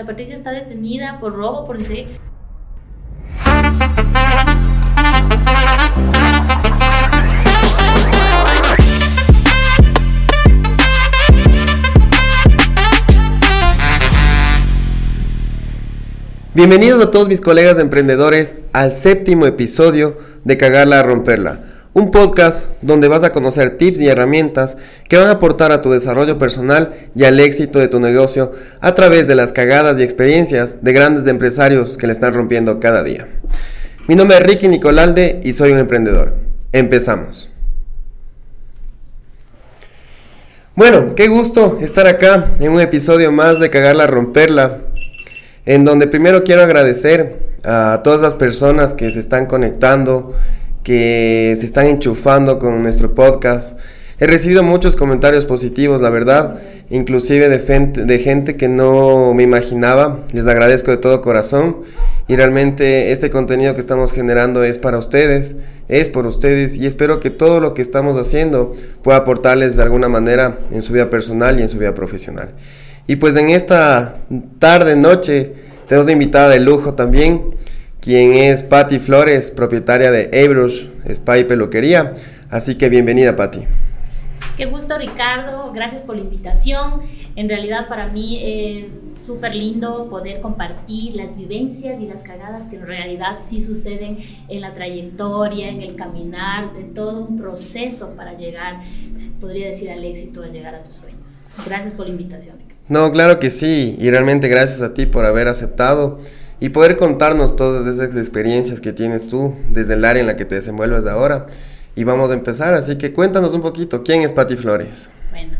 la Patricia está detenida por robo, por dice Bienvenidos a todos mis colegas emprendedores al séptimo episodio de Cagarla a Romperla, un podcast donde vas a conocer tips y herramientas que van a aportar a tu desarrollo personal y al éxito de tu negocio a través de las cagadas y experiencias de grandes empresarios que le están rompiendo cada día. Mi nombre es Ricky Nicolalde y soy un emprendedor. Empezamos. Bueno, qué gusto estar acá en un episodio más de Cagarla Romperla en donde primero quiero agradecer a todas las personas que se están conectando, que se están enchufando con nuestro podcast. He recibido muchos comentarios positivos, la verdad, inclusive de, gente que no me imaginaba. Les agradezco de todo corazón y realmente este contenido que estamos generando es para ustedes, es por ustedes y espero que todo lo que estamos haciendo pueda aportarles de alguna manera en su vida personal y en su vida profesional. Y pues en esta tarde, noche, tenemos una invitada de lujo también, quien es Patti Flores, propietaria de Abrush Spa y Peluquería. Así que bienvenida, Patti. Qué gusto, Ricardo. Gracias por la invitación. En realidad para mí es súper lindo poder compartir las vivencias y las cagadas que en realidad sí suceden en la trayectoria, en el caminar, de todo un proceso para llegar, podría decir, al éxito, a llegar a tus sueños. Gracias por la invitación. Ricardo. No, claro que sí, y realmente gracias a ti por haber aceptado y poder contarnos todas esas experiencias que tienes tú desde el área en la que te desenvuelves ahora. Y vamos a empezar, así que cuéntanos un poquito, ¿quién es Patti Flores? Bueno,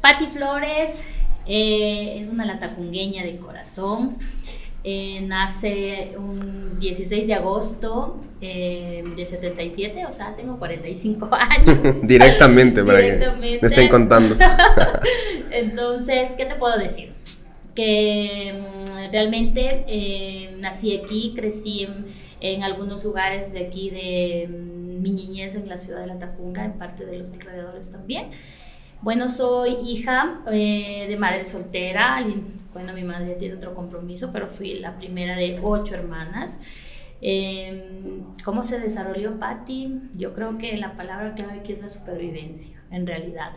Patti Flores eh, es una latacungueña de corazón. Eh, nace un 16 de agosto eh, de 77, o sea, tengo 45 años. Directamente, para que me estén contando. Entonces, ¿qué te puedo decir? Que mm, realmente eh, nací aquí, crecí en, en, algunos lugares de aquí de mm, mi niñez en la ciudad de La Tacunga, en parte de los alrededores también. Bueno, soy hija eh, de madre soltera. Bueno, mi madre tiene otro compromiso, pero fui la primera de ocho hermanas. Eh, ¿Cómo se desarrolló Patti? Yo creo que la palabra clave aquí es la supervivencia, en realidad.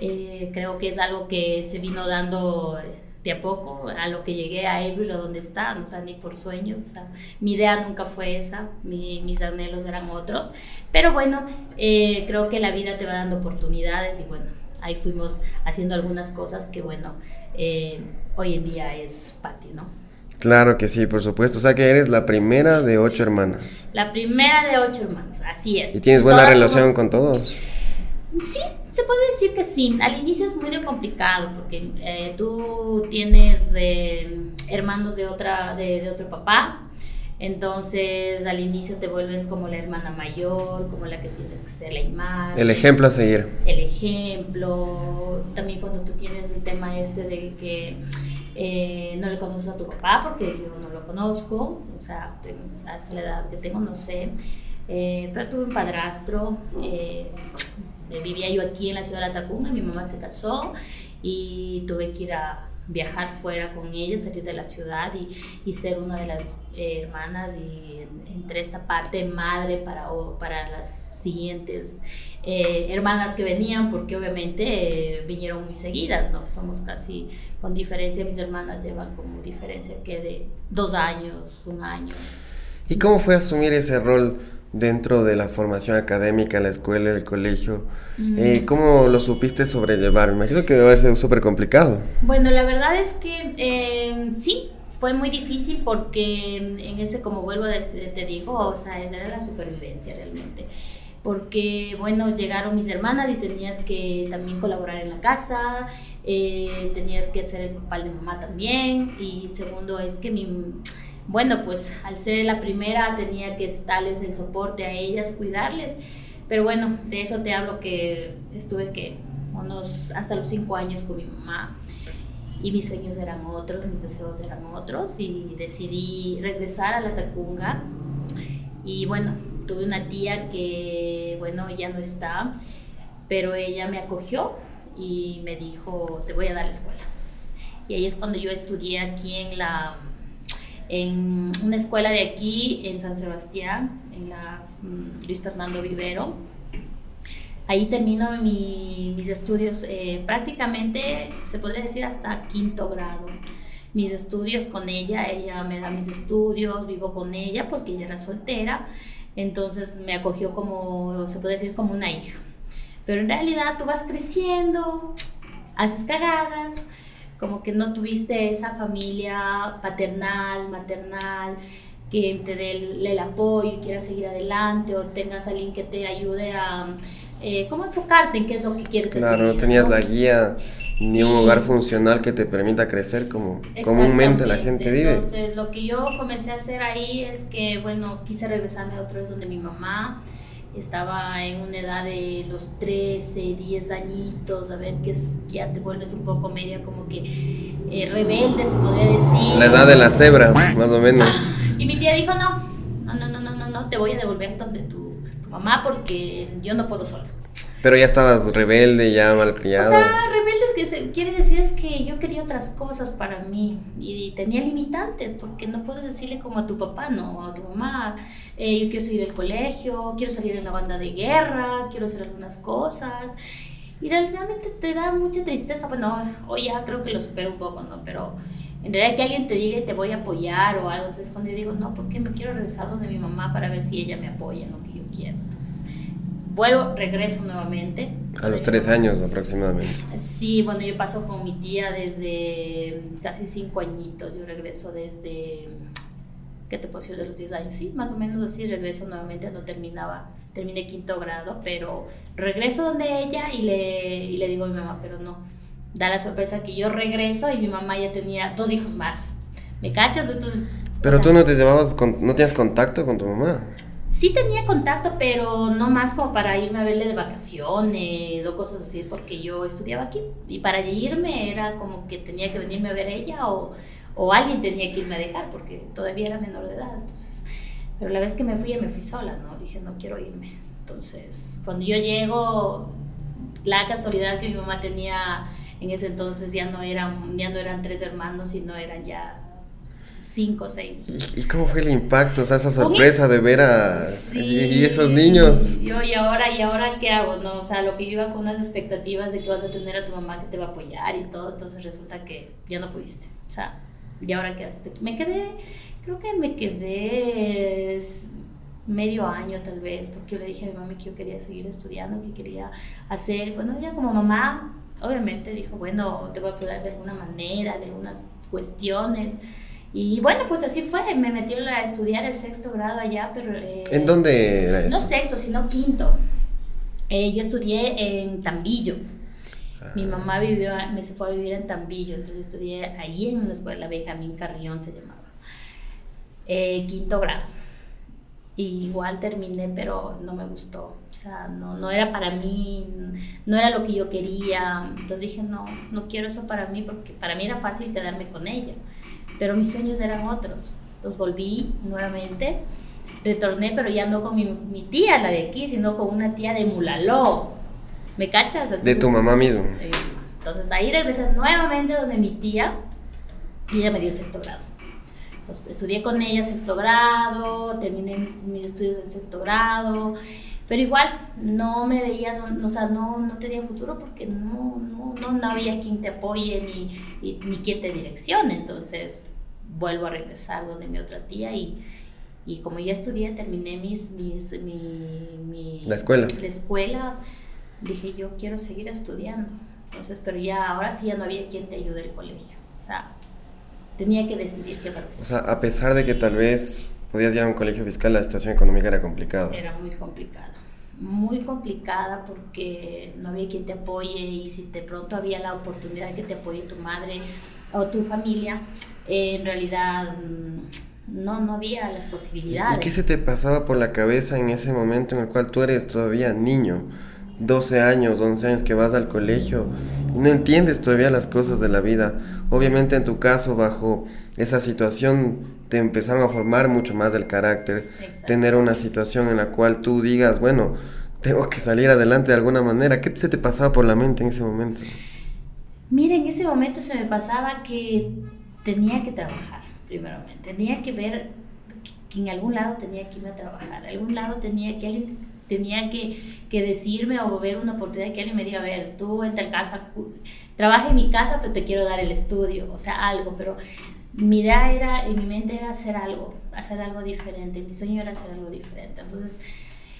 Eh, creo que es algo que se vino dando de a poco a lo que llegué a Abridge, a donde está, o sea, ni por sueños, o sea, mi idea nunca fue esa, mi, mis anhelos eran otros, pero bueno, eh, creo que la vida te va dando oportunidades y bueno, ahí fuimos haciendo algunas cosas que, bueno, eh, hoy en día es Patti, ¿no? Claro que sí, por supuesto. O sea que eres la primera de ocho hermanas. La primera de ocho hermanas, así es. ¿Y tienes buena relación con todos? Sí, se puede decir que sí. Al inicio es muy complicado porque eh, tú tienes eh, hermanos de, otra, de, de otro papá, entonces al inicio te vuelves como la hermana mayor, como la que tienes que ser la imagen. El ejemplo a seguir. El ejemplo. También cuando tú tienes el tema este de que eh, no le conoces a tu papá porque yo no lo conozco, o sea, a esa edad que tengo no sé. Eh, pero tuve un padrastro, eh, vivía yo aquí en la ciudad de Atacunga, mi mamá se casó y tuve que ir a viajar fuera con ella, salir de la ciudad y, y ser una de las eh, hermanas y entre esta parte madre para, para las siguientes eh, hermanas que venían, porque obviamente eh, vinieron muy seguidas, ¿no? Somos casi con diferencia, mis hermanas llevan como diferencia que de dos años, un año. ¿Y cómo fue asumir ese rol? Dentro de la formación académica, la escuela, el colegio. Eh, ¿Cómo lo supiste sobrellevar? Me imagino que debe haber sido súper complicado. Bueno, la verdad es que eh, sí, fue muy difícil porque en ese, como vuelvo a decir, te digo, o sea, era la supervivencia realmente. Porque, bueno, llegaron mis hermanas y tenías que también colaborar en la casa, eh, tenías que ser el papá de mamá también. Y segundo es que mi bueno, pues al ser la primera tenía que darles el soporte a ellas, cuidarles. Pero bueno, de eso te hablo que estuve que unos hasta los cinco años con mi mamá y mis sueños eran otros, mis deseos eran otros y decidí regresar a la Tacunga y bueno, tuve una tía que bueno, ya no está, pero ella me acogió y me dijo, te voy a dar la escuela. y ahí es cuando yo estudié aquí en la en una escuela de aquí en San Sebastián, en la mm, Luis Fernando Vivero. Ahí termino mis estudios eh, prácticamente, se podría decir, hasta quinto grado. Mis estudios con ella, ella me da mis estudios, vivo con ella porque ella era soltera, entonces me acogió como, se puede decir, como una hija. Pero en realidad tú vas creciendo, haces cagadas, como que no tuviste esa familia paternal, maternal, que te dé el, apoyo y quieras seguir adelante o tengas alguien que te ayude a eh, cómo enfocarte en qué es lo que quieres Claro, no tenías la guía ni un hogar funcional que te permita crecer como comúnmente la gente vive. Entonces, lo que yo comencé a hacer ahí es que, bueno, quise regresarme a otra vez donde mi mamá estaba en una edad de los 13, 10 añitos, a ver que es, ya te vuelves un poco media como que eh, rebelde, se podría decir. La edad de la cebra, más o menos. y mi tía dijo, no, no, no, no, no, no, no te voy a devolver donde tu, tu mamá porque yo no puedo sola. Pero ya estabas rebelde, ya malcriado. O sea, rebelde es que se, quiere decir es que yo quería otras cosas para mí y tenía limitantes porque no puedes decirle como a tu papá, no, a tu mamá, eh, yo quiero seguir el colegio, quiero salir en la banda de guerra, quiero hacer algunas cosas. Y realmente te da mucha tristeza. Bueno, hoy ya creo que lo supero un poco, ¿no? Pero en realidad que alguien te diga te voy a apoyar o algo, entonces cuando yo digo, no, porque me quiero regresar donde mi mamá para ver si ella me apoya en lo que yo quiero. Vuelvo, regreso nuevamente. A los tres años aproximadamente. Sí, bueno, yo paso con mi tía desde casi cinco añitos, yo regreso desde, ¿qué te puedo decir? De los 10 años, sí, más o menos así, regreso nuevamente, no terminaba, terminé quinto grado, pero regreso donde ella y le, y le digo a mi mamá, pero no, da la sorpresa que yo regreso y mi mamá ya tenía dos hijos más. ¿Me cachas? Entonces... Pero tú no te llevabas, con, no tienes contacto con tu mamá. Sí tenía contacto, pero no más como para irme a verle de vacaciones o cosas así, porque yo estudiaba aquí. Y para irme era como que tenía que venirme a ver ella o, o alguien tenía que irme a dejar, porque todavía era menor de edad. Entonces, pero la vez que me fui, me fui sola, ¿no? Dije, no quiero irme. Entonces, cuando yo llego, la casualidad que mi mamá tenía en ese entonces ya no eran, ya no eran tres hermanos, sino eran ya cinco, seis. ¿Y, cómo fue el impacto? O sea, esa sorpresa de ver a y, esos niños. Yo, y ahora, ¿y ahora qué hago? No, o sea, lo que yo iba con unas expectativas de que vas a tener a tu mamá que te va a apoyar y todo, entonces resulta que ya no pudiste. O sea, ¿y ahora quedaste? Me quedé, creo que me quedé medio año tal vez, porque yo le dije a mi mamá que yo quería seguir estudiando, que quería hacer, bueno, ella como mamá, obviamente dijo, bueno, te voy a apoyar de alguna manera, de algunas cuestiones, y bueno, pues así fue, me metió a estudiar el sexto grado allá, pero... Eh, ¿En dónde era No sexto, sino quinto. Eh, yo estudié en Tambillo. Mi ah. mamá vivió, me se fue a vivir en Tambillo, entonces estudié ahí en una escuela, Benjamín Carrión se llamaba. Eh, quinto grado. Y igual terminé, pero no me gustó. O sea, no, no era para mí, no era lo que yo quería. Entonces dije, no, no quiero eso para mí, porque para mí era fácil quedarme con ella pero mis sueños eran otros. Entonces volví nuevamente, retorné, pero ya no con mi, mi tía, la de aquí, sino con una tía de Mulaló. ¿Me cachas? de tu mamá mismo. Entonces ahí regresé nuevamente donde mi tía y ella me dio el sexto grado. Entonces, estudié con ella sexto grado, terminé mis, mis estudios en sexto grado, pero igual no me veía, o sea, no, no tenía futuro porque no, no, no, no había quien te apoye ni, ni quien te direccione. Entonces vuelvo a regresar donde mi otra tía y, y como ya estudié, terminé mis, mis, mi, la escuela. La escuela, dije yo quiero seguir estudiando. Entonces, pero ya ahora sí ya no había quien te ayude el colegio. O sea, tenía que decidir qué hacer. O sea, a pesar de que tal vez podías ir a un colegio fiscal, la situación económica era complicada. Era muy complicada muy complicada porque no había quien te apoye y si de pronto había la oportunidad de que te apoye tu madre o tu familia, eh, en realidad mm, no, no había las posibilidades. ¿Y qué se te pasaba por la cabeza en ese momento en el cual tú eres todavía niño? 12 años, 11 años que vas al colegio y no entiendes todavía las cosas de la vida. Obviamente en tu caso, bajo esa situación, te empezaron a formar mucho más el carácter, tener una situación en la cual tú digas, bueno, tengo que salir adelante de alguna manera. ¿Qué se te pasaba por la mente en ese momento? Mira, en ese momento se me pasaba que tenía que trabajar, primeramente. Tenía que ver que en algún lado tenía que irme a trabajar, algún lado tenía que alguien tenía que, que, decirme o ver una oportunidad que alguien me diga, a ver, tú en tal casa, trabaja en mi casa, pero te quiero dar el estudio, o sea, algo, pero mi idea era, en mi mente era hacer algo, hacer algo diferente, mi sueño era hacer algo diferente. Entonces,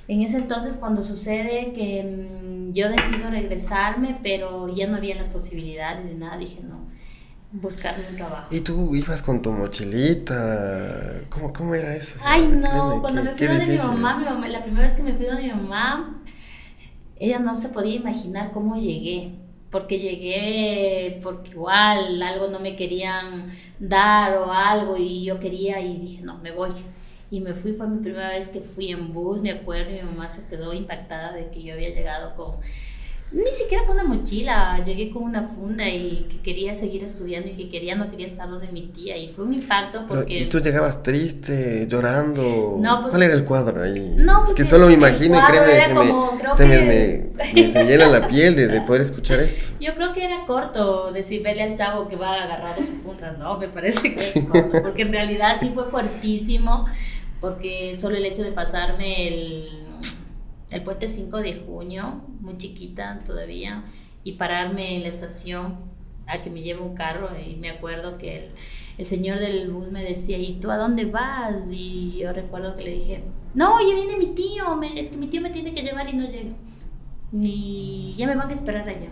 en ese entonces cuando sucede que mm, yo decido regresarme, pero ya no había las posibilidades de nada, dije no, buscarme un trabajo. ¿Y tú ibas con tu mochilita? ¿Cómo, cómo era eso? Ay, no, cuando me fui de mi mamá, mi mamá, la primera vez que me fui de mi mamá, ella no se podía imaginar cómo llegué porque llegué porque igual algo no me querían dar o algo y yo quería y dije, no, me voy y me fui, fue mi primera vez que fui en bus, me acuerdo, y mi mamá se quedó impactada de que yo había llegado con, ni siquiera con una mochila, llegué con una funda y que quería seguir estudiando y que quería, no quería estar de mi tía y fue un impacto porque... ¿Y tú llegabas triste, llorando? No, pues, ¿Cuál era el cuadro ahí? No, pues es que solo me imagino y créeme, se, como, me, se me, me, llena la piel de, de, poder escuchar esto. Yo creo que era corto decir, verle al chavo que va agarrado su funda, no, me parece que es corto, porque en realidad sí fue fuertísimo porque solo el hecho de pasarme el, el puente 5 de junio, muy chiquita todavía, y pararme en la estación a que me lleve un carro, y me acuerdo que el, señor del bus me decía, ¿y tú a dónde vas? Y yo recuerdo que le dije, no, ya viene mi tío, me, es que mi tío me tiene que llevar y no llega. Y ya me van a esperar allá.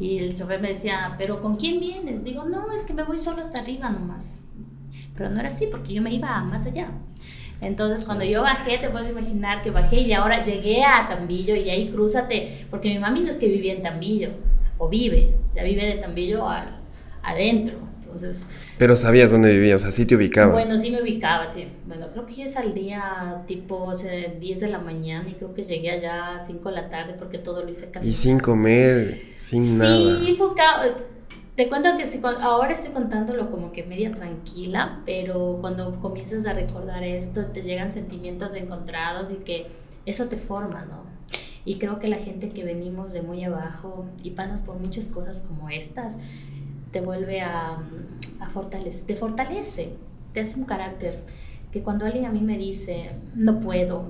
Y el chofer me decía, ¿pero con quién vienes? Digo, no, es que me voy solo hasta arriba nomás. Pero no era así, porque yo me iba más allá. Entonces, cuando yo bajé, te puedes imaginar que bajé y ahora llegué a Tambillo y ahí crúzate, porque mi mami no es que vivía en Tambillo, o vive, ya vive de Tambillo al, adentro. Entonces, Pero sabías dónde vivía, o sea, sí te ubicabas. Bueno, sí me ubicaba, sí. Bueno, creo que yo salía tipo o sea, 10 de la mañana y creo que llegué allá a 5 de la tarde porque todo lo hice casi. Y sin comer, sin sí, nada. Sí, te cuento que si, ahora estoy contándolo como que media tranquila, pero cuando comienzas a recordar esto, te llegan sentimientos encontrados y que eso te forma, ¿no? Y creo que la gente que venimos de muy abajo y pasas por muchas cosas como estas, te vuelve a, a fortalecer, te fortalece, te hace un carácter que cuando alguien a mí me dice, no puedo,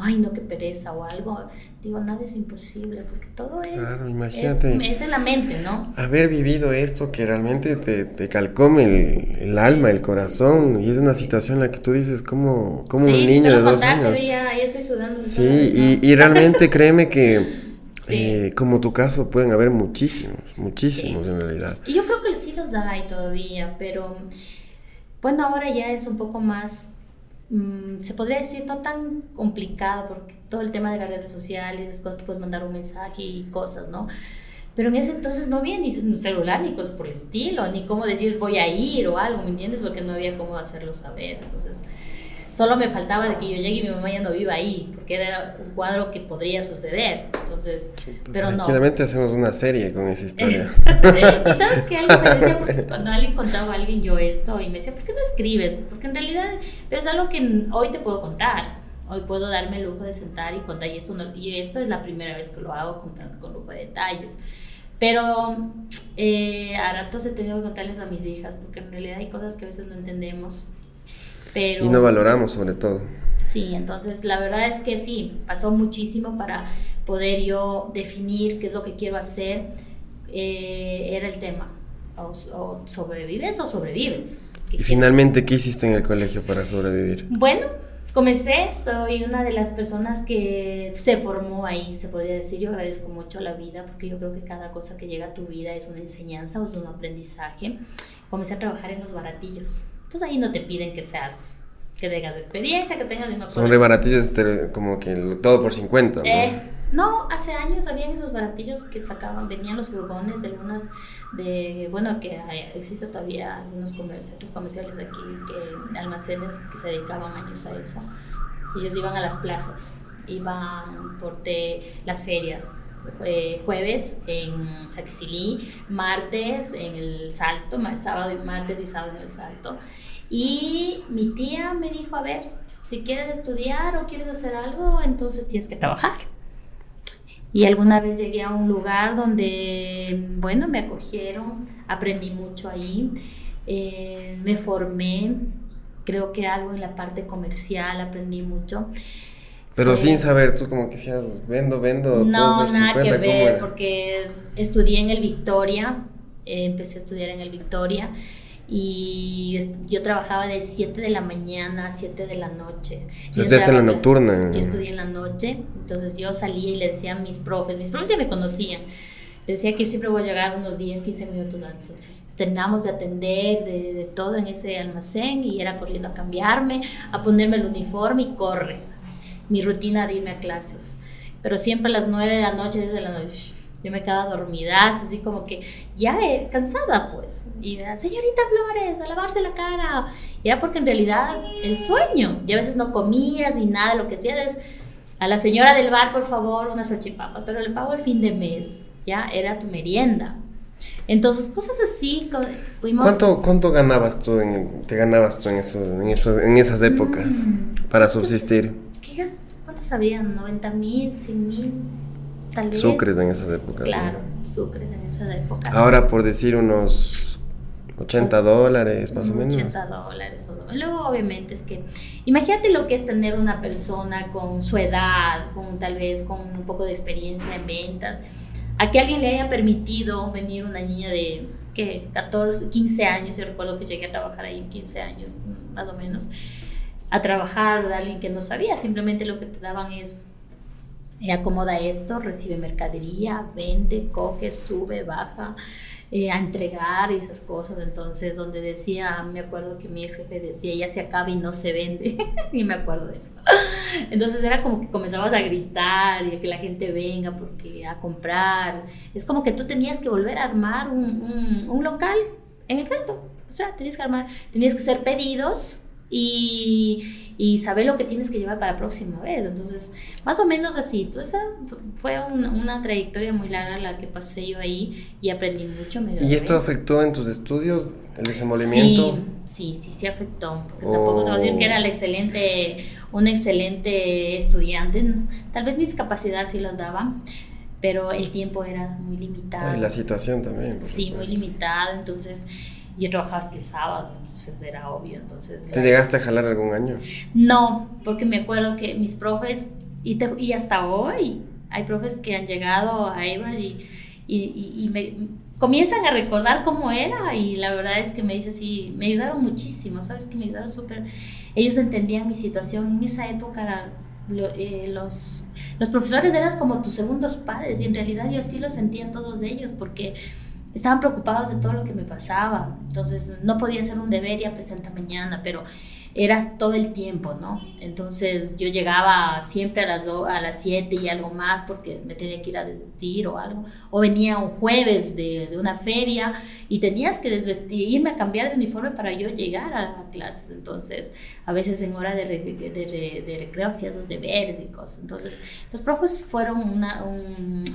ay, no, qué pereza o algo, digo, nada es imposible, porque todo es, claro, imagínate, es, en la mente, ¿no? Haber vivido esto que realmente te, te calcome el, el, alma, el corazón, y es una situación en la que tú dices, como, como sí, un niño de dos años. Estoy sudando. Sí, y, y, realmente créeme que... Sí. Eh, como tu caso pueden haber muchísimos, muchísimos sí. en realidad. Y yo creo que sí los hay todavía, pero bueno, ahora ya es un poco más Mm, se podría decir no tan complicado porque todo el tema de las redes sociales, cosas, puedes mandar un mensaje y cosas, ¿no? Pero en ese entonces no había ni celular ni cosas por el estilo, ni cómo decir voy a ir o algo, ¿me entiendes? Porque no había cómo hacerlo saber. Entonces, Solo me faltaba de que yo llegue y mi mamá ya no viva ahí, porque era un cuadro que podría suceder. Entonces, pero no. Tranquilamente hacemos una serie con esa historia. y sabes que alguien me decía, porque cuando alguien contaba a alguien yo esto, y me decía, ¿por qué no escribes? Porque en realidad, pero es algo que hoy te puedo contar. Hoy puedo darme el lujo de sentar y contar, y esto, no, y esto es la primera vez que lo hago contando con lujo de detalles. Pero eh, a ratos he tenido que contarles a mis hijas, porque en realidad hay cosas que a veces no entendemos y no valoramos sobre todo. Sí, entonces la verdad es que sí, pasó muchísimo para poder yo definir qué es lo que quiero hacer. Eh, era el tema, o, o, sobrevives o sobrevives. ¿Y finalmente qué hiciste en el colegio para sobrevivir? Bueno, comencé, soy una de las personas que se formó ahí, se podría decir. Yo agradezco mucho la vida porque yo creo que cada cosa que llega a tu vida es una enseñanza o es un aprendizaje. Comencé a trabajar en los baratillos ahí no te piden que seas, que tengas experiencia, que tengas... No Son re baratillos como que todo por 50. ¿no? Eh, no, hace años habían esos baratillos que sacaban, venían los furgones de algunas de, bueno, que hay, existe todavía algunos comercios, comerciales aquí, que, almacenes que se dedicaban años a eso. Ellos iban a las plazas, iban por te, las ferias, jueves en Saxilí, martes en el Salto, sábado y martes y sábado en el Salto. Y mi tía me dijo, a ver, si quieres estudiar o quieres hacer algo, entonces tienes que trabajar. Y alguna vez llegué a un lugar donde, bueno, me acogieron, aprendí mucho ahí, eh, me formé, creo que algo en la parte comercial aprendí mucho. Pero sin saber, tú como que decías, vendo, vendo. No, nada que ver, porque estudié en el Victoria, eh, empecé a estudiar en el Victoria y yo trabajaba de 7 de la mañana a 7 de la noche. ¿Estudiaste en la nocturna? Yo estudié en la noche, entonces yo salía y le decía a mis profes, mis profes ya me conocían, decía que yo siempre voy a llegar unos 10, 15 minutos antes. Entonces terminamos de atender de, de, todo en ese almacén y era corriendo a cambiarme, a ponerme el uniforme y corre. Mi rutina de irme a clases. Pero siempre a las 9 de la noche, desde la noche, yo me quedaba dormida, así como que ya eh, cansada, pues. Y era, señorita Flores, a lavarse la cara. Y era porque en realidad el sueño, y a veces no comías ni nada, lo que hacías es a la señora del bar, por favor, una salchipapa, pero le pago el fin de mes, ya era tu merienda. Entonces, cosas así, fuimos... ¿Cuánto, cuánto ganabas tú, en, te ganabas tú en, eso, en, eso, en esas épocas mm, para subsistir? ¿Qué, ¿Cuántos habían? ¿90 mil? ¿100 mil? Sucres en esas épocas. Claro, sucres en esas épocas. Ahora, por decir unos 80 dólares, más o menos. 80 dólares, más o menos. Luego, obviamente, es que. Imagínate lo que es tener una persona con su edad, con tal vez con un poco de experiencia en ventas, a que alguien le haya permitido venir una niña de. ¿Qué? 14, 15 años. Yo recuerdo que llegué a trabajar ahí en 15 años, más o menos. A trabajar de alguien que no sabía, simplemente lo que te daban es acomoda esto, recibe mercadería, vende, coge, sube, baja, eh, a entregar y esas cosas. Entonces, donde decía, me acuerdo que mi ex jefe decía, ya se acaba y no se vende. y me acuerdo de eso. Entonces era como que comenzabas a gritar y a que la gente venga porque a comprar. Es como que tú tenías que volver a armar un, un, un local en el centro. O sea, tenías que armar, tenías que hacer pedidos y, y saber lo que tienes que llevar para la próxima vez. Entonces, más o menos así. Entonces, fue una trayectoria muy larga la que pasé yo ahí y aprendí mucho. ¿Y esto afectó en tus estudios, el desenvolvimiento? Sí, sí, sí, sí afectó. Porque tampoco te voy a decir que era el excelente, un excelente estudiante. Tal vez mis capacidades sí las daban pero el tiempo era muy limitado. Y la situación también. Sí, muy limitado, entonces yo trabajaba hasta el sábado, entonces era obvio. Entonces, ¿Te llegaste a jalar algún año? No, porque me acuerdo que mis profes, y, y hasta hoy, hay profes que han llegado a Evers y, y, y, me comienzan a recordar cómo era y la verdad es que me dice sí, me ayudaron muchísimo, ¿sabes? Que me ayudaron súper. Ellos entendían mi situación. En esa época eh, los, los profesores eran como tus segundos padres y en realidad yo así lo sentía todos ellos porque estaban preocupados de todo lo que me pasaba. Entonces no podía hacer un deber y presenta mañana, pero era todo el tiempo, ¿no? Entonces yo llegaba siempre a las, a las 7 y algo más porque me tenía que ir a desvestir o algo. O venía un jueves de, de una feria y tenías que desvestir, irme a cambiar de uniforme para yo llegar a, clases. Entonces, a veces en hora de, de, de, recreo hacías los deberes y cosas. Entonces, los profes fueron una,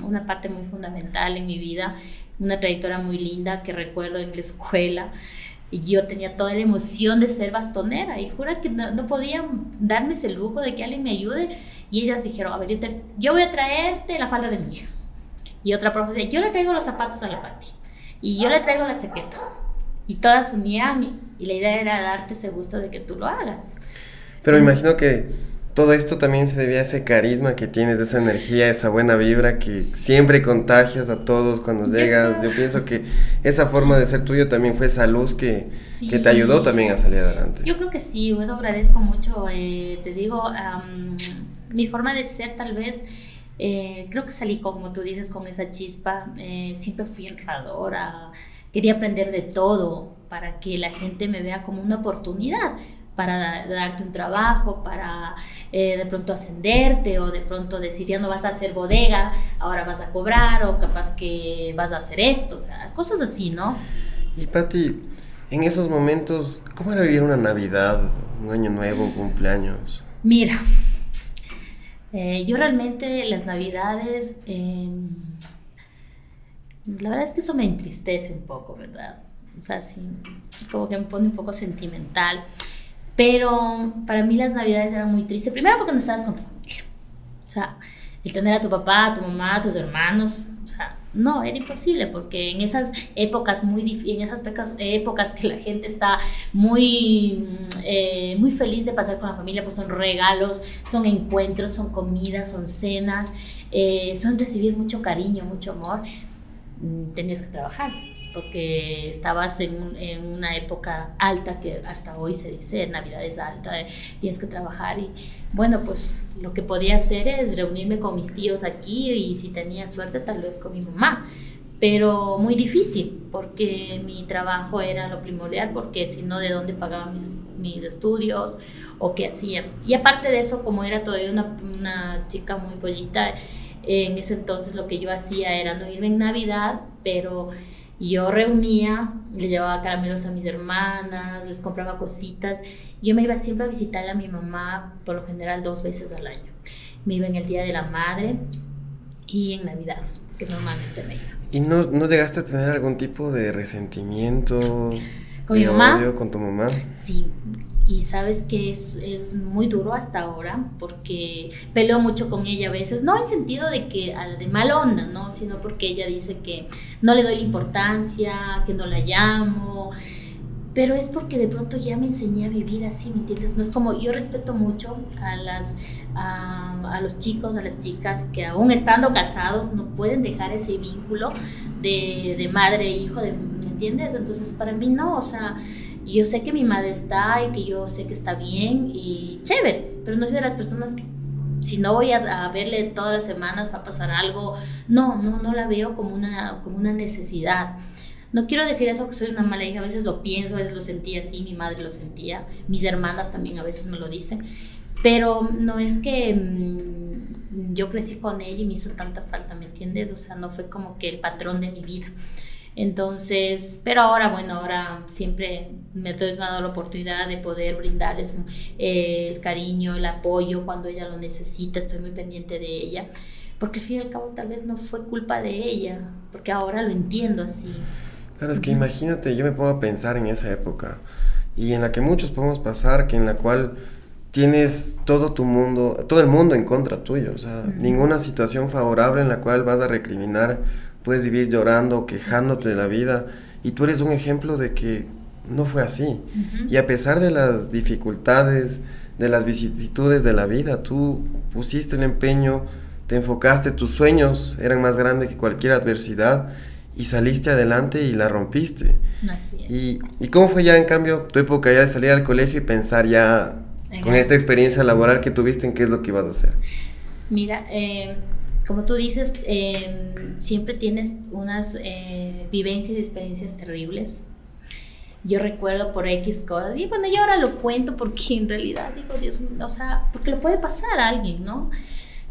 una parte muy fundamental en mi vida una trayectoria muy linda que recuerdo en la escuela. Y yo tenía toda la emoción de ser bastonera y jura que no, no podía darme ese lujo de que alguien me ayude. Y ellas dijeron, a ver, yo, yo voy a traerte la falda de mi hija. Y otra profesora, yo le traigo los zapatos a la Pati. Y yo le traigo la chaqueta. Y todas unían y la idea era darte ese gusto de que tú lo hagas. Pero me imagino que todo esto también se debía a ese carisma que tienes, esa energía, esa buena vibra que siempre contagias a todos cuando llegas. Yo pienso que esa forma de ser tuyo también fue esa luz que, que te ayudó también a salir adelante. Yo creo que sí, bueno, agradezco mucho. Eh, te digo, mi forma de ser tal vez... Eh, creo que salí, como tú dices, con esa chispa. Eh, siempre fui honradora, quería aprender de todo para que la gente me vea como una oportunidad para darte un trabajo, para eh, de pronto ascenderte o de pronto decir ya no vas a hacer bodega, ahora vas a cobrar o capaz que vas a hacer esto, o sea, cosas así, ¿no? Y Patti, en esos momentos, ¿cómo era vivir una Navidad, un año nuevo, un cumpleaños? Mira, eh, yo realmente las Navidades, em, la verdad es que eso me entristece un poco, ¿verdad? O sea, sí, como que me pone un poco sentimental. Pero para mí las navidades eran muy tristes. Primero porque no estabas con tu familia. O sea, el tener a tu papá, a tu mamá, a tus hermanos, o sea, no, era imposible porque en esas épocas muy en esas épocas que la gente está muy eh, muy feliz de pasar con la familia, pues son regalos, son encuentros, son comidas, son cenas, eh, son recibir mucho cariño, mucho amor. Mm, tenías que trabajar porque estabas en, en, una época alta que hasta hoy se dice, Navidad es alta, eh, tienes que trabajar y bueno, pues lo que podía hacer es reunirme con mis tíos aquí y si tenía suerte tal vez con mi mamá, pero muy difícil porque mi trabajo era lo primordial porque si no, ¿de dónde pagaba mis, mis estudios o qué hacía? Y aparte de eso, como era todavía una, una chica muy pollita, en ese entonces lo que yo hacía era no irme en Navidad, pero yo reunía, le llevaba caramelos a mis hermanas, les compraba cositas. Yo me iba siempre a visitar a mi mamá, por lo general dos veces al año. Me iba en el Día de la Madre y en Navidad, que normalmente me iba. ¿Y no, no llegaste a tener algún tipo de resentimiento? ¿Con mi mamá? Odio con tu mamá? Sí, y sabes que es, es, muy duro hasta ahora porque peleo mucho con ella a veces, no en sentido de que de mal onda, ¿no? sino porque ella dice que no le doy la importancia, que no la llamo, pero es porque de pronto ya me enseñé a vivir así, ¿me entiendes? No es como yo respeto mucho a las a, los chicos, a las chicas que aún estando casados no pueden dejar ese vínculo de, de madre e hijo, de, ¿me entiendes? Entonces para mí no, o sea, yo sé que mi madre está y que yo sé que está bien y chévere, pero no soy de las personas que si no voy a, verle todas las semanas va a pasar algo. No, no, no la veo como una, como una necesidad. No quiero decir eso que soy una mala hija, a veces lo pienso, a veces lo sentía así, mi madre lo sentía, mis hermanas también a veces me lo dicen, pero no es que mm, yo crecí con ella y me hizo tanta falta, ¿me entiendes? O sea, no fue como que el patrón de mi vida. Entonces, pero ahora, bueno, ahora siempre me, ha dado la oportunidad de poder brindarles eh, el cariño, el apoyo cuando ella lo necesita, estoy muy pendiente de ella, porque al fin y al cabo tal vez no fue culpa de ella, porque ahora lo entiendo así. Claro, es que imagínate, yo me pongo a pensar en esa época y en la que muchos podemos pasar, que en la cual tienes todo tu mundo, todo el mundo en contra tuyo, o sea, ninguna situación favorable en la cual vas a recriminar puedes vivir llorando, quejándote de la vida, y tú eres un ejemplo de que no fue así. Y a pesar de las dificultades, de las vicisitudes de la vida, tú pusiste el empeño, te enfocaste, tus sueños eran más grandes que cualquier adversidad y saliste adelante y la rompiste. Así es. Y, ¿Y cómo fue ya en cambio tu época ya de salir al colegio y pensar ya con esta experiencia laboral que tuviste en qué es lo que ibas a hacer? Mira, eh, como tú dices, em, siempre tienes unas eh, vivencias y experiencias terribles. Yo recuerdo por X cosas, y bueno, yo ahora lo cuento porque en realidad digo, Dios o sea, porque lo puede pasar a alguien, ¿no?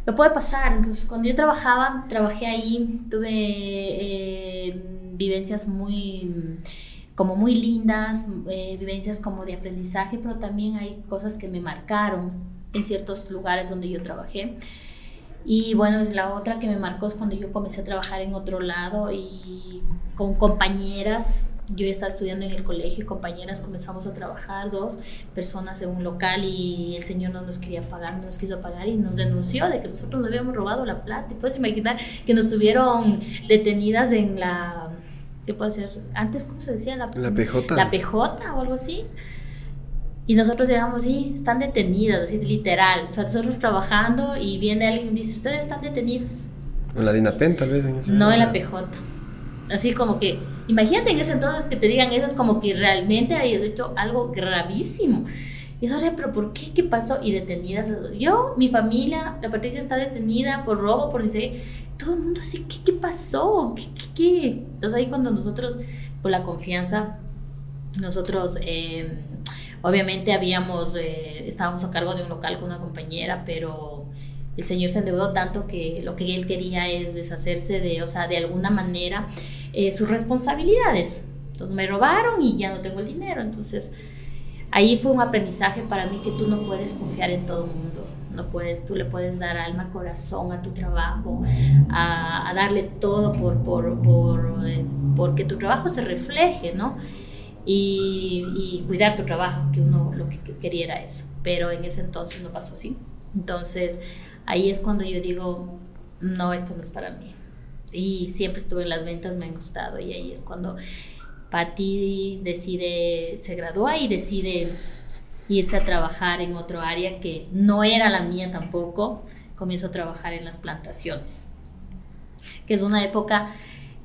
Lo puede pasar. Entonces, cuando yo trabajaba, trabajé ahí, tuve eh, vivencias muy como muy lindas, eh, vivencias como de aprendizaje, pero también hay cosas que me marcaron en ciertos lugares donde yo trabajé. Y bueno, es la otra que me marcó es cuando yo comencé a trabajar en otro lado y con compañeras. Yo estaba estudiando en el colegio y compañeras comenzamos a trabajar, dos personas en un local y el señor no nos quería pagar, no nos quiso pagar y nos denunció de que nosotros nos habíamos robado la plata. Y puedes imaginar que nos tuvieron detenidas en la, ¿qué puede ser? Antes, ¿cómo se decía? La, la PJ. La PJ o algo así. Y nosotros llegamos, sí, están detenidas, así literal. O sea, nosotros trabajando y viene alguien y dice, ustedes están detenidas. En la DINAPEN tal vez. En ese no en la PJ. Así como que, imagínate en ese entonces que te digan eso, es como que realmente hayas hecho algo gravísimo. Y eso, pero ¿por qué? ¿Qué pasó? Y detenidas. Yo, mi familia, la Patricia está detenida por robo, por dice, todo el mundo así, ¿qué, qué pasó? ¿Qué, qué, qué? Entonces ahí cuando nosotros, por la confianza, nosotros... Eh, Obviamente habíamos, eh, estábamos a cargo de un local con una compañera, pero el señor se endeudó tanto que lo que él quería es deshacerse de, o sea, de alguna manera eh, sus responsabilidades. Entonces me robaron y ya no tengo el dinero. Entonces ahí fue un aprendizaje para mí que tú no puedes confiar en todo el mundo. No puedes, tú le puedes dar alma, corazón a tu trabajo, a, darle todo por, por, por eh, porque tu trabajo se refleje, ¿no? Y, cuidar tu trabajo, que uno lo que quería era eso, pero en ese entonces no pasó así. Entonces ahí es cuando yo digo, no, esto no es para mí. Y siempre estuve en las ventas, me han gustado. Y ahí es cuando Patti decide, se gradúa y decide irse a trabajar en otro área que no era la mía tampoco. Comienzo a trabajar en las plantaciones, que es una época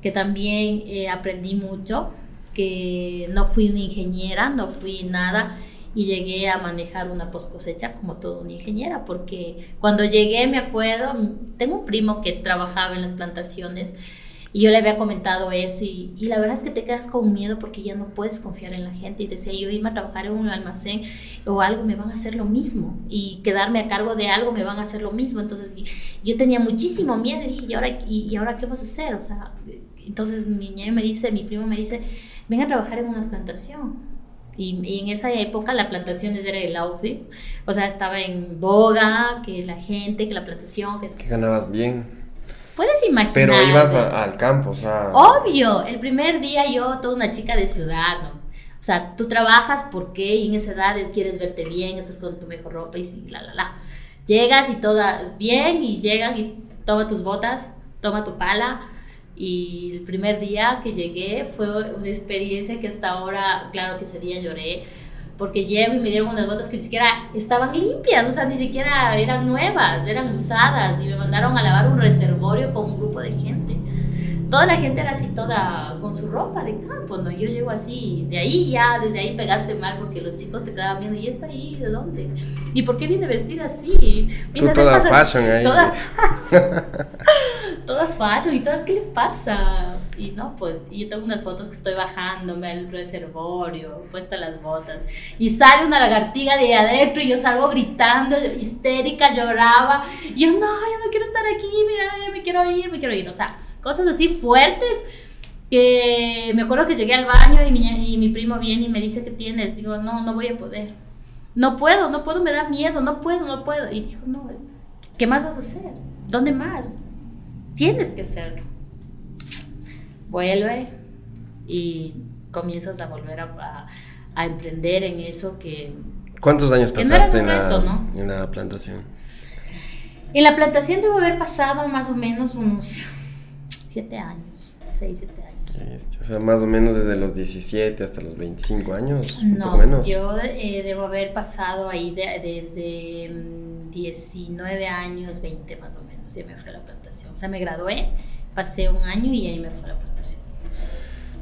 que también eh, aprendí mucho, que no fui una ingeniera, no fui nada y llegué a manejar una post cosecha como toda una ingeniera, porque cuando llegué me acuerdo, tengo un primo que trabajaba en las plantaciones y yo le había comentado eso y, y, la verdad es que te quedas con miedo porque ya no puedes confiar en la gente. Y decía, yo irme a trabajar en un almacén o algo me van a hacer lo mismo. Y quedarme a cargo de algo me van a hacer lo mismo. Entonces yo tenía muchísimo miedo y dije, ¿y ahora, y, ahora qué vas a hacer? O sea, entonces mi niña me dice, mi primo me dice, ven a trabajar en una plantación. Y, y, en esa época la plantación era el outfit, o sea, estaba en boga, que la gente, que la plantación... Que, que ganabas bien. Puedes imaginar. Pero ibas al campo, o sea. Obvio, el primer día yo, toda una chica de ciudad, ¿no? O sea, tú trabajas porque y en esa edad quieres verte bien, estás con tu mejor ropa y sí, la, la, la. Llegas y toda bien y llegan y toma tus botas, toma tu pala. Y el primer día que llegué fue una experiencia que hasta ahora, claro que ese día lloré, porque llego y me dieron unas botas que ni siquiera estaban limpias, o sea, ni siquiera eran nuevas, eran usadas y me mandaron a lavar un reservorio con un grupo de gente. Toda la gente era así toda con su ropa de campo, ¿no? Yo llego así, de ahí ya, desde ahí pegaste mal porque los chicos te quedaban viendo, ¿y está ahí? ¿De dónde? ¿Y por qué viene vestida así? Viene toda fashion ahí. Toda fashion. toda fashion y todo, ¿qué le pasa? Y no, pues yo tengo unas fotos que estoy bajándome al reservorio, puesta las botas, y sale una lagartiga de adentro y yo salgo gritando, histérica, lloraba, y yo no, yo no quiero estar aquí, mira, me quiero ir, me quiero ir, o sea, cosas así fuertes que me acuerdo que llegué al baño y mi, y mi primo viene y me dice que tienes, digo, no, no voy a poder, no puedo, no puedo, me da miedo, no puedo, no puedo, y dijo, no, ¿qué más vas a hacer? ¿Dónde más? Tienes que hacerlo vuelve y comienzas a volver a, a, emprender en eso que... ¿Cuántos años pasaste en, la, en la plantación? En la plantación debo haber pasado más o menos unos siete añs, seis, siete años. o sea, más o menos desde los 17 hasta los 25 años. No, un menos. yo eh, debo haber pasado ahí desde 19 mm, años, 20 más o menos, ya me fue a la plantación. O sea, me gradué pasé un año y ahí me fue a la plantación.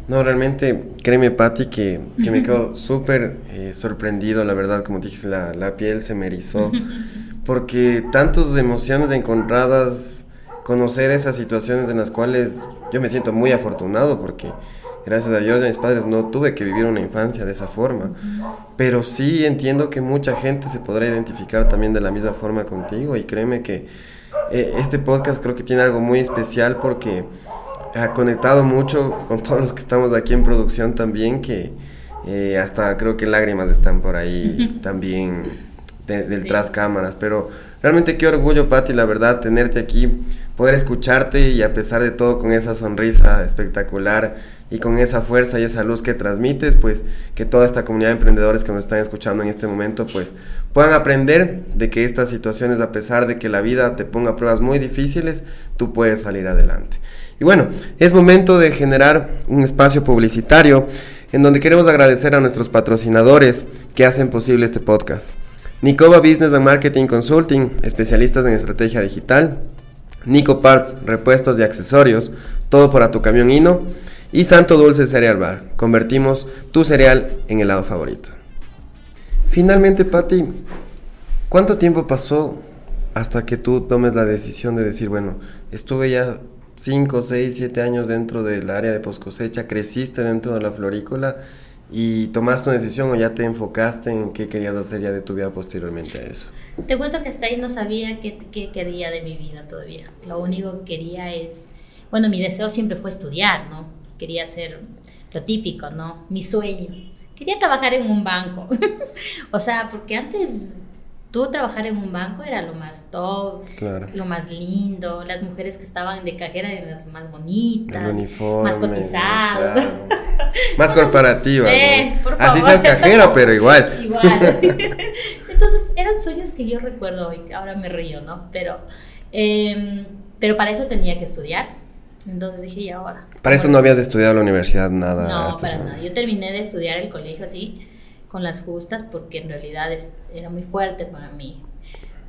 No, realmente, créeme, Patti, que, que me quedo súper eh, sorprendido, la verdad, como dijiste, la, la piel se me erizó, porque tantas emociones encontradas, conocer esas situaciones en las cuales yo me siento muy afortunado, porque gracias a Dios y a mis padres no tuve que vivir una infancia de esa forma, pero sí entiendo que mucha gente se podrá identificar también de la misma forma contigo, y créeme que eh, este podcast creo que tiene algo muy especial porque ha conectado mucho con todos los que estamos aquí en producción también, que eh, hasta creo que lágrimas están por ahí también del tras cámaras, pero realmente qué orgullo, Patti, la verdad, tenerte aquí, poder escucharte y a pesar de todo con esa sonrisa espectacular y con esa fuerza y esa luz que transmites, pues que toda esta comunidad de emprendedores que nos están escuchando en este momento, pues puedan aprender de que estas situaciones, a pesar de que la vida te ponga pruebas muy difíciles, tú puedes salir adelante. Y bueno, es momento de generar un espacio publicitario en donde queremos agradecer a nuestros patrocinadores que hacen posible este podcast. Nicoba Business and Marketing Consulting, especialistas en estrategia digital. Nico Parts, repuestos y accesorios, todo para tu camión Hino y Santo Dulce Cereal Bar. Convertimos tu cereal en helado favorito. Finalmente, Patti, ¿cuánto tiempo pasó hasta que tú tomes la decisión de decir, bueno, estuve ya 5, 6, 7 años dentro del área de post cosecha, creciste dentro de la florícola y tomaste una decisión o ya te enfocaste en qué querías hacer ya de tu vida posteriormente a eso? Te cuento que hasta ahí no sabía qué, qué quería de mi vida todavía. Lo único que quería es, bueno, mi deseo siempre fue estudiar, ¿no? quería hacer lo típico, ¿no? Mi sueño. Quería trabajar en un banco. o sea, porque antes tú trabajar en un banco era lo más top, lo más lindo, las mujeres que estaban de cajera eran las más bonitas, más cotizadas, más corporativas. Eh, Así seas cajera, pero igual. igual. Entonces eran sueños que yo recuerdo hoy, ahora me río, ¿no? Pero, em, pero para eso tenía que estudiar. Entonces dije, ¿y ahora? Para eso no habías estudiado la universidad nada. No, para nada. Yo terminé de estudiar el colegio así, con las justas, porque en realidad era muy fuerte para mí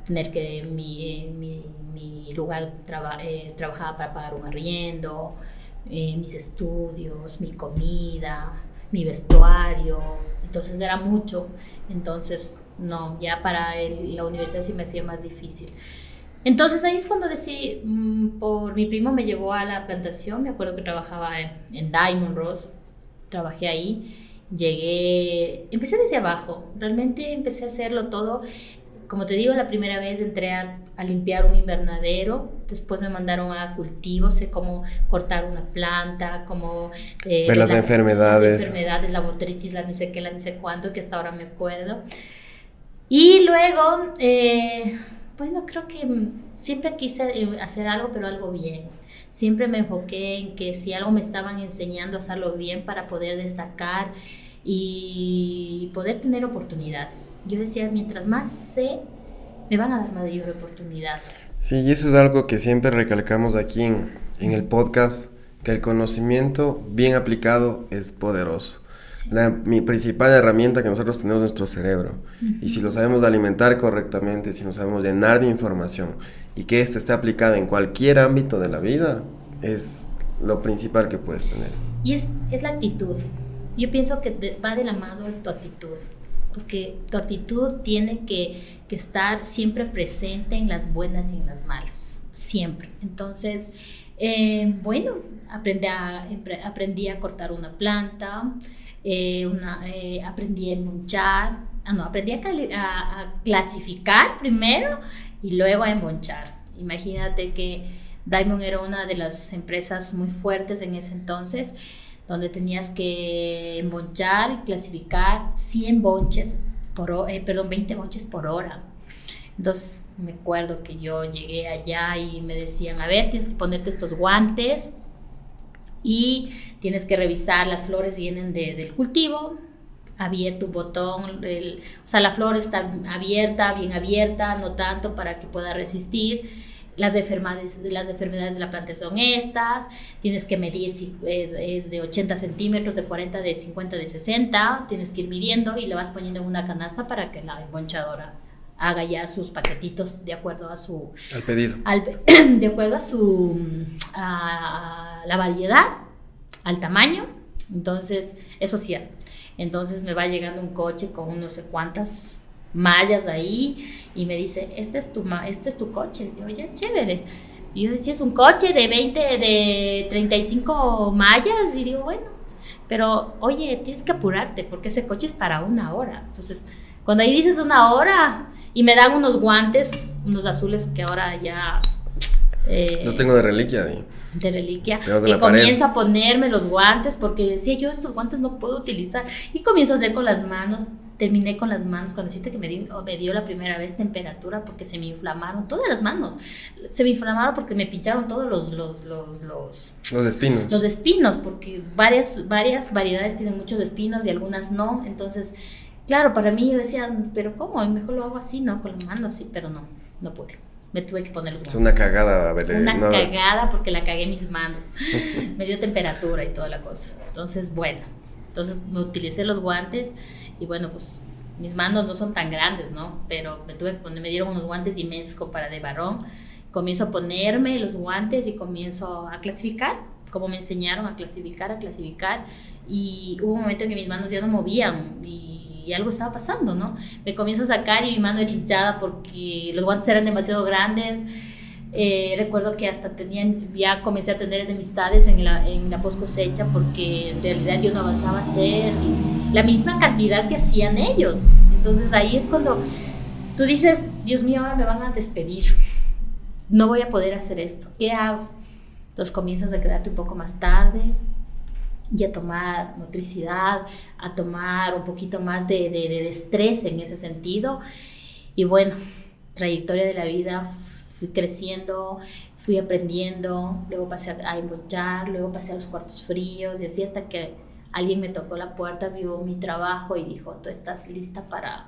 tener que mi, mi, mi lugar traba, eh, trabajaba para pagar un arriendo, eh, mis estudios, mi comida, mi vestuario, entonces era mucho, entonces no, ya para la universidad sí me hacía más difícil. Entonces ahí es cuando decidí, mm, por mi primo me llevó a la plantación, me acuerdo que trabajaba en, en Diamond Rose, trabajé ahí, llegué, empecé desde abajo, realmente empecé a hacerlo todo como te digo, la primera vez entré a, limpiar un invernadero, después me mandaron a cultivos, sé cómo cortar una planta, cómo... Eh, Ver las enfermedades. Las enfermedades, la botritis, la ni sé qué, la ni sé cuánto, que hasta ahora me acuerdo. Y luego, eh, bueno, creo que siempre quise eh, hacer algo, pero algo bien. Siempre me enfoqué en que si algo me estaban enseñando hacerlo bien para poder destacar y poder tener oportunidades. Yo decía, mientras más sé, me van a dar mayor oportunidad. Sí, y eso es algo que siempre recalcamos aquí en, en el podcast, que el conocimiento bien aplicado es poderoso. La, mi principal herramienta que nosotros tenemos es nuestro cerebro. Y si lo sabemos alimentar correctamente, si nos sabemos llenar de información y que ésta esté aplicada en cualquier ámbito de la vida, es lo principal que puedes tener. Y es, es la actitud. Yo pienso que va de la mano tu actitud, porque tu actitud tiene que, que, estar siempre presente en las buenas y en las malas, siempre. Entonces, eh, bueno, aprendí a, aprendí a cortar una planta, eh, una, eh, aprendí a emponchar, ah, no, aprendí a, a, clasificar primero y luego a embonchar. Imagínate que Diamond era una de las empresas muy fuertes en ese entonces donde tenías que embonchar y clasificar 100 bonches, por, eh, perdón, 20 bonches por hora. Entonces me acuerdo que yo llegué allá y me decían, a ver, tienes que ponerte estos guantes y tienes que revisar, las flores vienen del cultivo, abierto un botón, o sea, la flor está abierta, bien abierta, no tanto para que pueda resistir. Las enfermedades, las enfermedades de la planta son estas, tienes que medir si eh, es de 80 centímetros, de 40, de 50, de 60, tienes que ir midiendo y le vas poniendo en una canasta para que la emponchadora haga ya sus paquetitos de acuerdo a su... Al pedido. de acuerdo a su... a la variedad, al tamaño. Entonces, eso sí. Entonces me va llegando un coche con no sé cuántas mallas ahí y me dice, este es tu, este es tu coche. yo, ya, chévere. Y yo decía, es un coche de 20, de 35 mallas. Y digo, bueno, pero oye, tienes que apurarte porque ese coche es para una hora. Entonces, cuando ahí dices una hora y me dan unos guantes, unos azules que ahora ya... Eh, los tengo de reliquia. De reliquia. y comienzo a ponerme los guantes porque decía yo, estos guantes no puedo utilizar. Y comienzo a hacer con las manos terminé con las manos, cuando deciste que me dio, me dio la primera vez temperatura porque se me inflamaron todas las manos. Se me inflamaron porque me pincharon todos los... Los, los, los, los espinos. Los espinos, porque varias, varias variedades tienen muchos espinos y algunas no. Entonces, claro, para mí yo decía, pero ¿cómo? Mejor lo hago así, ¿no? Con la mano así, pero no, no pude. Me tuve que poner los Es una cagada, a ver, Una cagada porque la cagué mis manos. me dio temperatura y toda la cosa. Entonces, bueno. Entonces me utilicé los guantes y bueno, pues mis manos no son tan grandes, ¿no? Pero me tuve que poner, me dieron unos guantes inmensos para de varón. Comienzo a ponerme los guantes y comienzo a clasificar, como me enseñaron a clasificar, a clasificar. Y hubo un momento en que mis manos ya no movían y, algo estaba pasando, ¿no? Me comienzo a sacar y mi mano era hinchada porque los guantes eran demasiado grandes. Eh, recuerdo que hasta tenían, ya comencé a tener enemistades en la, en la post cosecha porque en realidad yo no avanzaba a hacer la misma cantidad que hacían ellos. Entonces ahí es cuando tú dices, Dios mío, ahora me van a despedir. No voy a poder hacer esto. ¿Qué hago? Entonces comienzas a quedarte un poco más tarde y a tomar motricidad, a tomar un poquito más de, de, de estrés en ese sentido. Y bueno, trayectoria de la vida, fui creciendo, fui aprendiendo, luego pasé a embochar, luego pasé a los cuartos fríos y así hasta que alguien me tocó la puerta, vio mi trabajo y dijo, tú estás lista para,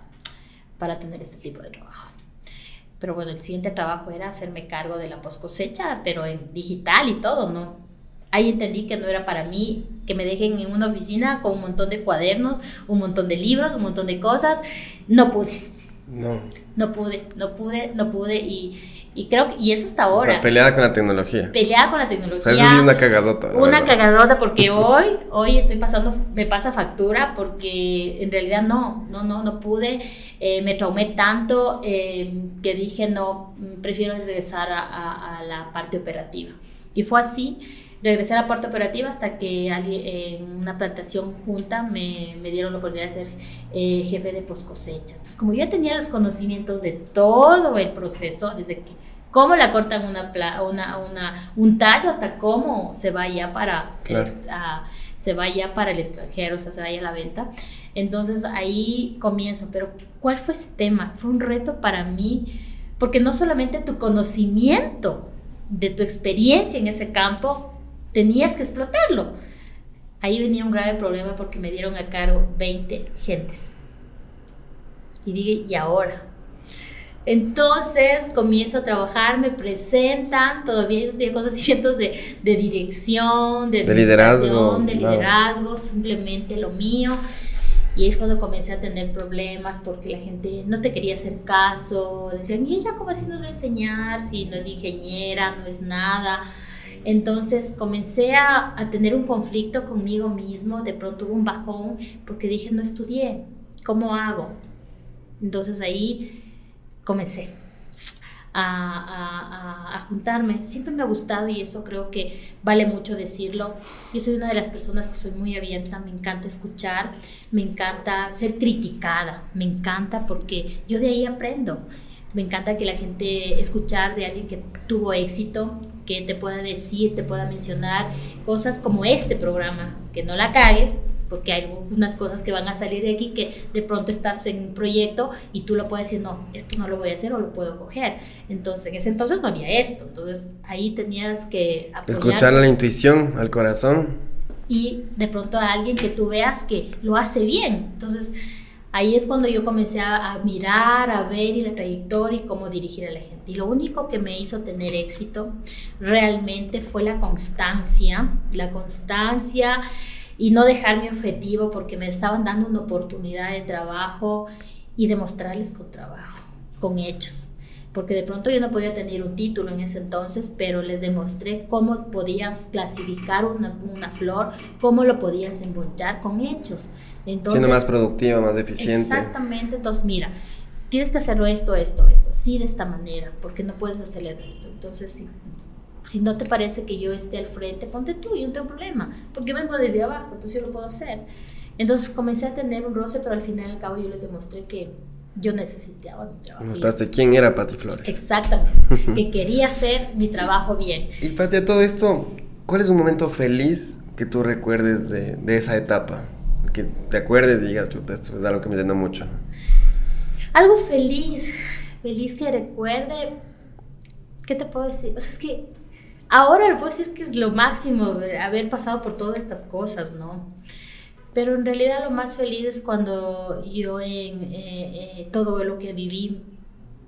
para tener este tipo de trabajo. Pero bueno, el siguiente trabajo era hacerme cargo de la post cosecha, pero en digital y todo, ¿no? Ahí entendí que no era para mí que me dejen en una oficina con un montón de cuadernos, un montón de libros, un montón de cosas. No pude. No. No pude, no pude, no pude y, y creo que, y eso hasta ahora. O sea, peleada con la tecnología. Peleada con la tecnología. O sea, eso sí es una cagadota. Una cagadota porque hoy, hoy estoy pasando, me pasa factura porque en realidad no, no, no, no pude. Eh, me traumé tanto eh, que dije no, prefiero regresar a, a la parte operativa. Y fue así regresé a la parte operativa hasta que en una plantación junta me, me, dieron la oportunidad de ser eh, jefe de post cosecha. Entonces, como ya tenía los conocimientos de todo el proceso, desde que cómo la cortan una, una, una un tallo hasta cómo se vaya para se vaya para el extranjero, o sea, se vaya a la venta. Entonces ahí comienzo, pero ¿cuál fue ese tema? Fue un reto para mí, porque no solamente tu conocimiento de tu experiencia en ese campo tenías que explotarlo. Ahí venía un grave problema porque me dieron a cargo 20 gentes. Y dije, ¿y ahora? Entonces comienzo a trabajar, me presentan, todavía tenía conocimientos de, de dirección, de, liderazgo, de liderazgo, simplemente lo mío. Y es cuando comencé a tener problemas porque la gente no te quería hacer caso, decían, ¿y ella cómo así nos va a enseñar si no es ingeniera, no es nada? Entonces comencé a, tener un conflicto conmigo mismo, de pronto hubo un bajón porque dije, no estudié, ¿cómo hago? Entonces ahí comencé a, a, juntarme. Siempre me ha gustado y eso creo que vale mucho decirlo. Yo soy una de las personas que soy muy abierta, me encanta escuchar, me encanta ser criticada, me encanta porque yo de ahí aprendo. Me encanta que la gente escuchar de alguien que tuvo éxito, que te pueda decir, te pueda mencionar cosas como este programa, que no la cagues, porque hay unas cosas que van a salir de aquí que de pronto estás en un proyecto y tú lo puedes decir, no, esto no lo voy a hacer o lo puedo coger. Entonces, en ese entonces no había esto. Entonces, ahí tenías que escuchar la intuición, al corazón. Y de pronto a alguien que tú veas que lo hace bien. Entonces, Ahí es cuando yo comencé a, mirar, a ver y la trayectoria y cómo dirigir a la gente. Y lo único que me hizo tener éxito realmente fue la constancia, la constancia y no dejar mi objetivo porque me estaban dando una oportunidad de trabajo y demostrarles con trabajo, con hechos. Porque de pronto yo no podía tener un título en ese entonces, pero les demostré cómo podías clasificar una, flor, cómo lo podías embollar con hechos. Siendo más productiva, más eficiente. Exactamente, entonces mira, tienes que hacerlo esto, esto, esto, sí de esta manera, porque no puedes hacerle esto. Entonces, si, si no te parece que yo esté al frente, ponte tú, yo no tengo problema, porque vengo desde abajo, entonces yo lo puedo hacer. Entonces comencé a tener un roce, pero al final al cabo yo les demostré que yo necesitaba mi trabajo. Mostraste quién era Pati Flores. Exactamente, que quería hacer mi trabajo bien. Y Pati, a todo esto, ¿cuál es un momento feliz que tú recuerdes de, de esa etapa? Que te acuerdes y digas, esto es algo que me llena mucho. Algo feliz, feliz que recuerde. ¿Qué te puedo decir? O sea, es que ahora le puedo decir que es lo máximo haber pasado por todas estas cosas, ¿no? Pero en realidad lo más feliz es cuando yo en eh, eh, todo lo que viví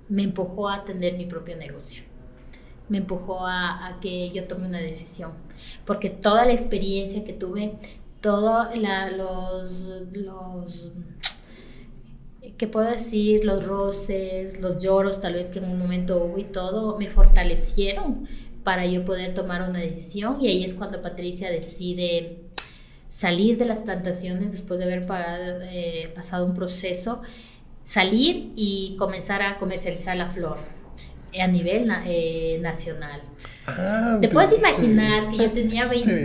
me empujó a atender mi propio negocio. Me empujó a, a que yo tome una decisión. Porque toda la experiencia que tuve todo los, los, ¿qué puedo decir? Los roces, los lloros tal vez que en un momento hubo y todo, me fortalecieron para yo poder tomar una decisión y ahí es cuando Patricia decide salir de las plantaciones después de haber eh, pasado un proceso, salir y comenzar a comercializar la flor a nivel eh, nacional. Ah, Te puedes imaginar que yo tenía 20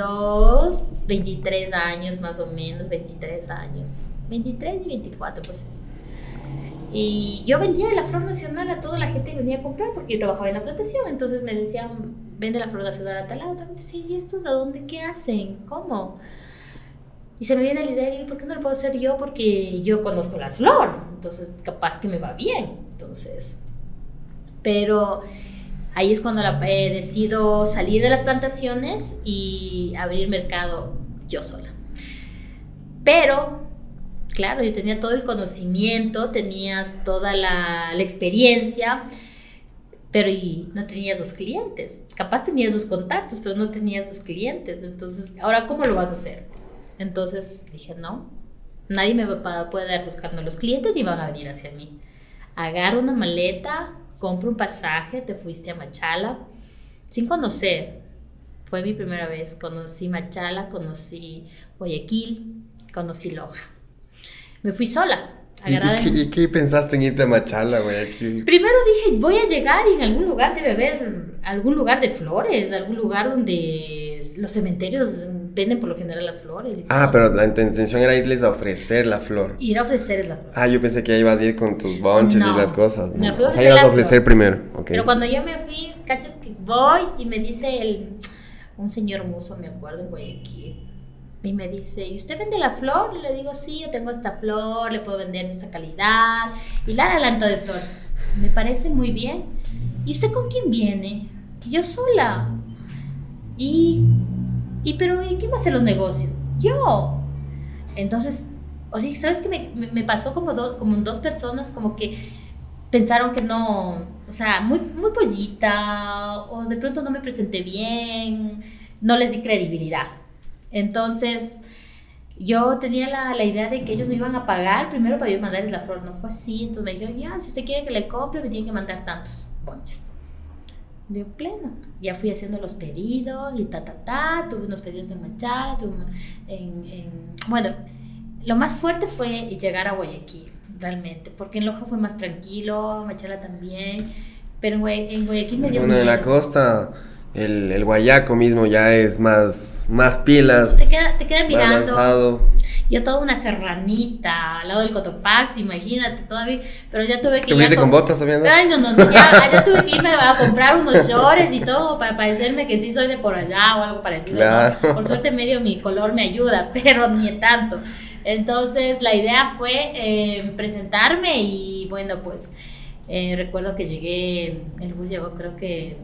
22, 23 años más o menos, 23 años. 23 y 24, pues. Y yo vendía la flor nacional a toda la gente que venía a comprar porque yo trabajaba en la plantación. Entonces me decían, vende la flor nacional a tal lado. Sí, ¿y estos a dónde? ¿Qué hacen? ¿Cómo? Y se me viene la idea, ¿por qué no lo puedo hacer yo? Porque yo conozco la flor. Entonces, capaz que me va bien. Entonces, pero Ahí es cuando eh, decido salir de las plantaciones y abrir mercado yo sola. Pero claro, yo tenía todo el conocimiento, tenías toda la, la experiencia, pero y no tenías los clientes. Capaz tenías los contactos, pero no tenías los clientes. Entonces, ahora, ¿cómo lo vas a hacer? Entonces dije, no, nadie me va a poder buscando los clientes ni van a venir hacia mí. Agarra una maleta, compra un pasaje, te fuiste a Machala, sin conocer. Fue mi primera vez. Conocí Machala, conocí Guayaquil, conocí Loja. Me fui sola. ¿Y, qué, pensaste en irte a Machala, Guayaquil? Primero dije, voy a llegar y en algún lugar debe haber algún lugar de flores, algún lugar donde los cementerios venden por lo general las flores. ah, pero la intención era irles a ofrecer la flor. Ir a ofrecerles la flor. Ah, yo pensé que ibas a ir con tus bonches y las cosas. Ofrecer, o sea, ibas a ofrecer primero. Pero cuando yo me fui, cachas que voy y me dice el, un señor muso, me acuerdo, en Guayaquil. Y me dice, ¿y usted vende la flor? Y le digo, sí, yo tengo esta flor, le puedo vender esta calidad. Y la adelanto de flores. Me parece muy bien. ¿Y usted con quién viene? Yo sola. Y ¿Y pero ¿y quién va a hacer los negocios? Yo. Entonces, o sea, ¿sabes qué me, me, pasó como, como dos personas como que pensaron que no, o sea, muy, muy pollita, o de pronto no me presenté bien, no les di credibilidad. Entonces, yo tenía la, la, idea de que ellos me iban a pagar primero para yo mandarles la flor. No fue así. Entonces me dijeron, ya, si usted quiere que le compre, me tiene que mandar tantos ponches de pleno. Ya fui haciendo los pedidos y ta, ta, ta. Tuve unos pedidos de Machala, tuve en, en, bueno, lo más fuerte fue llegar a Guayaquil, realmente, porque en Loja fue más tranquilo, Machala también, pero en, Guayaquil me dio Bueno, en la costa el, el, guayaco mismo ya es más, más pilas. Te queda, te queda mirando yo toda una serranita al lado del Cotopax, imagínate, todavía, pero ya tuve que ir. con botas también? Ay, no, no, no ya, ya, tuve que irme a comprar unos shorts y todo para parecerme que sí soy de por allá o algo parecido. Claro. Por suerte medio mi color me ayuda, pero ni tanto. Entonces la idea fue eh, presentarme y bueno, pues eh, recuerdo que llegué, el bus llegó creo que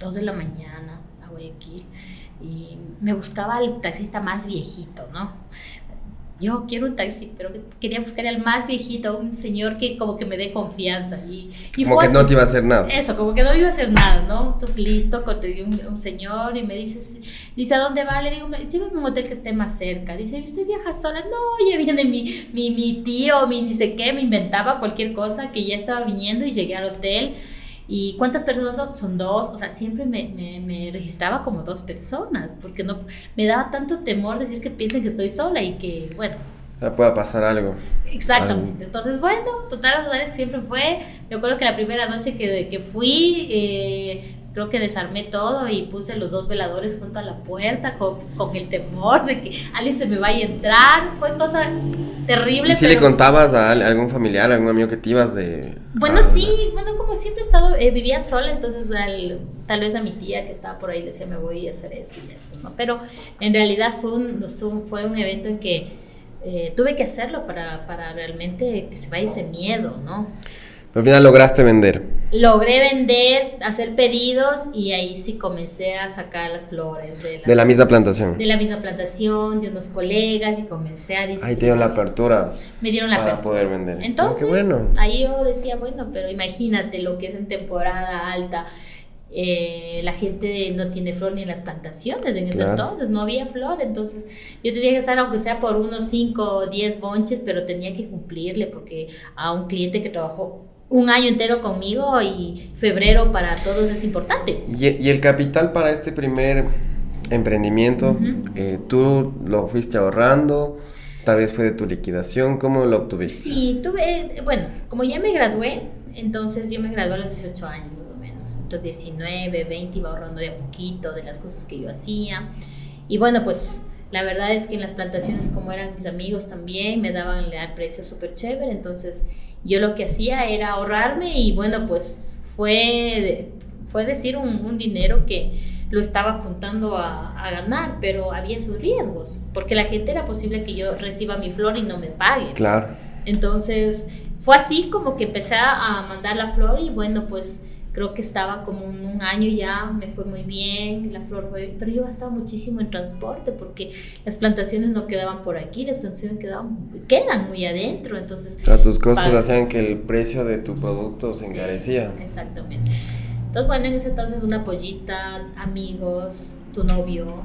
2 de la mañana a Guayaquil y me buscaba el taxista más viejito, ¿no? yo quiero un taxi, pero quería buscar al más viejito, un señor que como que me dé confianza. Y, como que no te iba a hacer nada. Eso, como que no iba a hacer nada, ¿no? Entonces, listo, conseguí un, un señor y me dice, dice, ¿a dónde va? Le digo, llévame a un hotel que esté más cerca. Dice, ¿usted viaja sola? No, ya viene mi, mi, mi tío, mi ni sé qué, me inventaba cualquier cosa que ya estaba viniendo y llegué al hotel. ¿Y cuántas personas son? Son dos. O sea, siempre me, me, registraba como dos personas, porque no me daba tanto temor decir que piensen que estoy sola y que, bueno. Ya pueda pasar algo. Exactamente. Entonces, bueno, total, los siempre fue. Me acuerdo que la primera noche que, que fui, eh, creo que desarmé todo y puse los dos veladores junto a la puerta con, con, el temor de que alguien se me vaya a entrar. Fue cosa terrible. ¿Y si le contabas a algún familiar, a algún amigo que te ibas de...? Bueno, sí, bueno, como siempre he estado, eh, vivía sola, entonces tal vez a mi tía que estaba por ahí decía, me voy a hacer esto y esto, ¿no? Pero en realidad fue un, fue un evento en que eh, tuve que hacerlo para, para realmente que se vaya ese miedo, ¿no? Al final lograste vender. Logré vender, hacer pedidos y ahí sí comencé a sacar las flores de la, de la misma plantación. De la misma plantación, de unos colegas y comencé a Ahí te dieron la apertura. Me dieron la para poder vender. Entonces, bueno. ahí yo decía, bueno, pero imagínate lo que es en temporada alta. Eh, la gente no tiene flor ni en las plantaciones en ese entonces, no había flor, entonces yo tenía que estar aunque sea por unos 5 o 10 bonches, pero tenía que cumplirle porque a un cliente que trabajó un año entero conmigo y febrero para todos es importante. ¿Y, el capital para este primer emprendimiento, eh, tú lo fuiste ahorrando? Tal vez fue de tu liquidación, ¿cómo lo obtuviste? Sí, tuve, bueno, como ya me gradué, entonces yo me gradué a los 18 años más o menos, entonces 19, 20 iba ahorrando de a poquito de las cosas que yo hacía. Y bueno, pues la verdad es que en las plantaciones, como eran mis amigos también, me daban el precio súper chévere, entonces yo lo que hacía era ahorrarme y bueno, pues fue, fue decir un, dinero que lo estaba apuntando a, ganar, pero había sus riesgos, porque la gente era posible que yo reciba mi flor y no me pague. Claro. Entonces, fue así como que empecé a mandar la flor y bueno, pues creo que estaba como un, un año ya, me fue muy bien, la flor fue, pero yo gastaba muchísimo en transporte porque las plantaciones no quedaban por aquí, las plantaciones quedaban, quedan muy adentro, entonces... O sea, tus costos hacían que el precio de tu producto se encarecía. Exactamente. Entonces, bueno, en ese entonces una pollita, amigos, tu novio.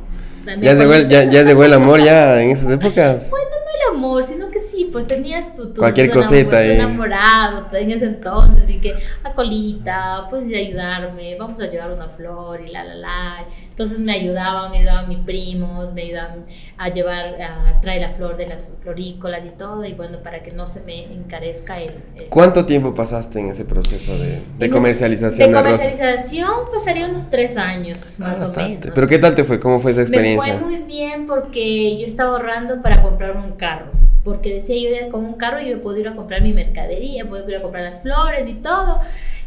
Ya llegó, el, ya, ya llegó el amor ya en esas épocas. Bueno, no el amor, sino que sí, pues tenías tu, tu Cualquier tu cosita ahí. enamorado en ese entonces y que a colita, pues ayudarme, vamos a llevar una flor y la la la. Entonces me ayudaban, me ayudaban mis primos, me ayudaban a llevar, a traer la flor de las florícolas y todo y bueno, para que no se me encarezca el... el ¿Cuánto tiempo pasaste en ese proceso de, de comercialización de de, comercialización pasaría unos tres años, Ah, más o bastante. menos. Pero ¿qué tal te fue? ¿Cómo fue esa Me fue muy bien porque yo estaba ahorrando para comprar un carro. Porque decía yo, con un carro yo puedo ir a comprar mi mercadería, puedo ir a comprar las flores y todo.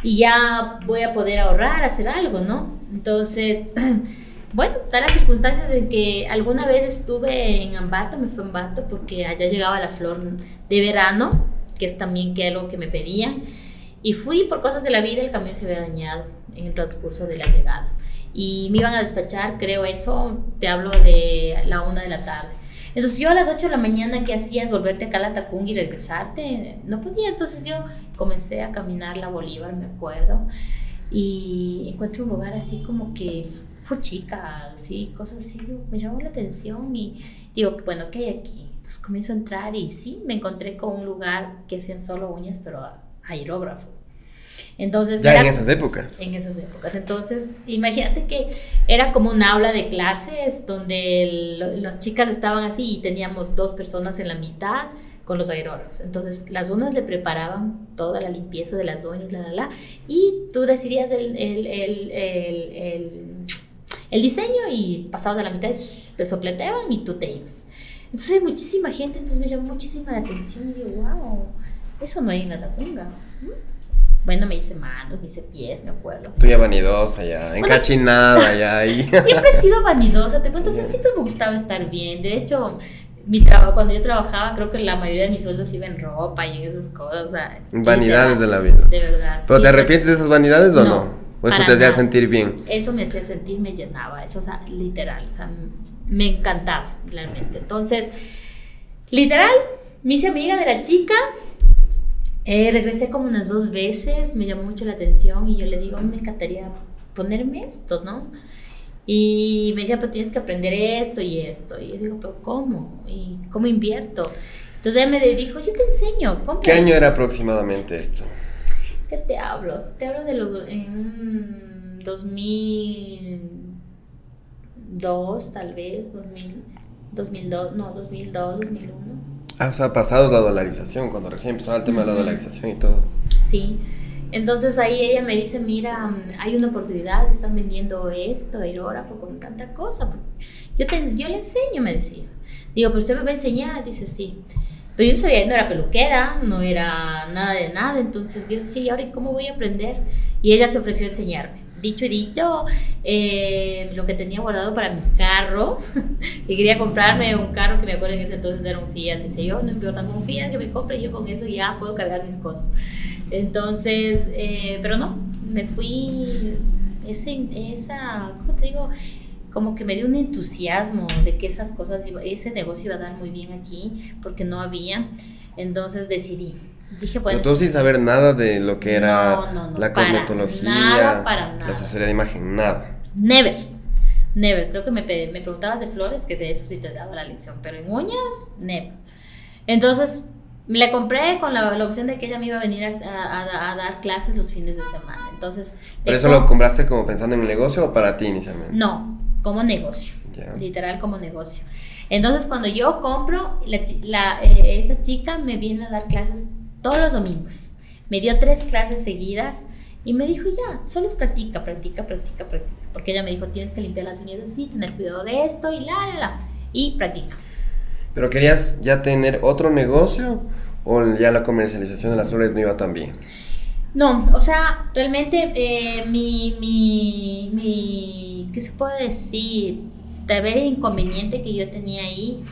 Y ya voy a poder ahorrar, hacer algo, ¿no? Entonces, bueno, dan las circunstancias en que alguna vez estuve en Ambato, me fue a Ambato porque allá llegaba la flor de verano, que es también que algo que me pedían. Y fui por cosas de la vida, el camión se había dañado en el transcurso de la llegada. Y me iban a despachar, creo eso, te hablo de la una de la tarde. Entonces yo a las 8 de la mañana, ¿qué hacías? Volverte acá a la Tacunga y regresarte. No podía, entonces yo comencé a caminar la Bolívar, me acuerdo. Y encuentro un lugar así como que fue chica, así, cosas así, digo, me llamó la atención y digo, bueno, ¿qué hay aquí? Entonces comienzo a entrar y sí, me encontré con un lugar que hacían solo uñas, pero aerógrafo. Entonces, Ya era- en esas épocas. en esas épocas. Entonces, imagínate que era como un aula de clases donde el- las chicas estaban así y teníamos dos personas en la mitad con los aerógrafos. Entonces, las unas le preparaban toda la limpieza de las uñas, la, la, la, y tú decidías el, el, el, el, diseño y pasabas a la mitad te sopleteaban y tú te ibas. Entonces, hay muchísima gente, entonces me llamó muchísima la atención y digo, wow, eso no hay en la Tacunga. ¿Mm? Bueno, me hice manos, me hice pies, me acuerdo. Tú ya vanidosa, ya encachinada, ya ahí. Siempre he sido vanidosa, te cuento, o sea, siempre me gustaba estar bien. De hecho, mi trabajo, cuando yo trabajaba, creo que la mayoría de mis sueldos iba en ropa y en esas cosas. O sea, Vanidades de la vida. De verdad. ¿Pero sí, te arrepientes de esas vanidades o No, no? ¿O eso te hacía sentir bien? Eso me hacía sentir, me llenaba, eso, o sea, literal, o sea, me encantaba, realmente. Entonces, literal, me hice amiga de la chica, eh, regresé como unas dos veces, me llamó mucho la atención y yo le digo, me encantaría ponerme esto, ¿no? Y me decía, pero tienes que aprender esto y esto. Y yo digo, pero ¿cómo? ¿Y cómo invierto? Entonces ella me dijo, yo te enseño. compra". ¿Qué año era aproximadamente esto? ¿Qué te hablo? Te hablo de lo en un 2002, tal vez, 2000, 2002, no, 2002, 2001. Ah, o sea, pasados la dolarización, cuando recién empezaba el tema de la dolarización y todo. Sí. Entonces ahí ella me dice, mira, mm, hay una oportunidad, están vendiendo esto, aerógrafo, con tanta cosa. Yo, te, yo le enseño, me decía. Digo, pero usted me va a enseñar, dice, sí. Pero yo no sabía, no era peluquera, no era nada de nada, entonces yo, sí, ahora ¿y cómo voy a aprender? Y ella se ofreció a enseñarme. Dicho y dicho, eh, lo que tenía guardado para mi carro, y quería comprarme un carro que me acuerdo en ese entonces era un Fiat, dice yo, no importa, con un Fiat que me compre, yo con eso ya puedo cargar mis cosas. Entonces, eh, pero no, me fui, ese, esa, ¿cómo te digo? Como que me dio un entusiasmo de que esas cosas, ese negocio iba a dar muy bien aquí, porque no había. Entonces decidí. Dije, bueno, Pero tú sin saber nada de lo que era No, no, no, la para cosmetología, nada, para nada. la asesoría de imagen, nada. Never. Never. Creo que me, me preguntabas de flores, que de eso sí te daba la lección. Pero en uñas, never. Entonces, la compré con la, la opción de que ella me iba a venir a, a- a dar clases los fines de semana. Entonces, ¿Pero le eso lo compraste como pensando en el negocio o para ti inicialmente? No, como negocio. Ya. Literal como negocio. Entonces, cuando yo compro, la la, eh, esa chica me viene a dar clases todos los domingos. Me dio tres clases seguidas y me dijo, ya, solo es practica, practica, practica, practica. Porque ella me dijo, tienes que limpiar las uñas así, tener cuidado de esto y la, la, la. Y practica. ¿Pero querías ya tener otro negocio o ya la comercialización de las flores no iba tan bien? No, o sea, realmente eh, mi, mi, mi, ¿qué se puede decir? De ver el inconveniente que yo tenía ahí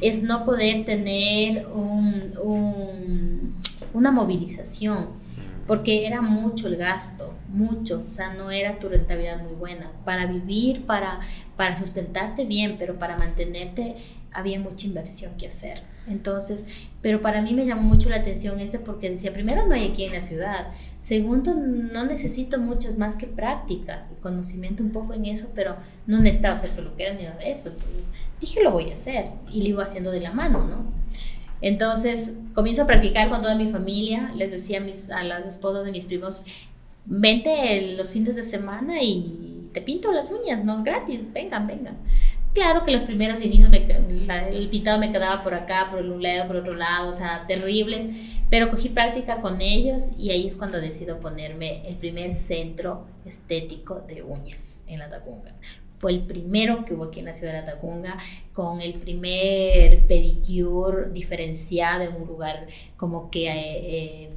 es no poder tener un, un- una movilización. porque era mucho el gasto, mucho, o sea, no era tu rentabilidad muy buena. Para vivir, para, para sustentarte bien, pero para mantenerte había mucha inversión que hacer. Entonces, pero para mí me llamó mucho la atención ese porque decía, primero no hay aquí en la ciudad, segundo no necesito mucho más que práctica y conocimiento un poco en eso, pero no necesitaba ser peluquera ni nada de eso. Entonces dije, lo voy a hacer y lo iba haciendo de la mano, ¿no? Entonces comienzo a practicar con toda mi familia, les decía a, mis, a las esposas de mis primos, vente los fines de semana y te pinto las uñas, ¿no? Gratis, vengan, vengan. Claro que los primeros inicios el pintado me quedaba por acá, por un lado, por otro lado, o sea, terribles, pero cogí práctica con ellos y ahí es cuando decido ponerme el primer centro estético de uñas en la Tacunga. Fue el primero que hubo aquí en la ciudad de la Tacunga, con el primer pedicure diferenciado en un lugar como que... Eh, eh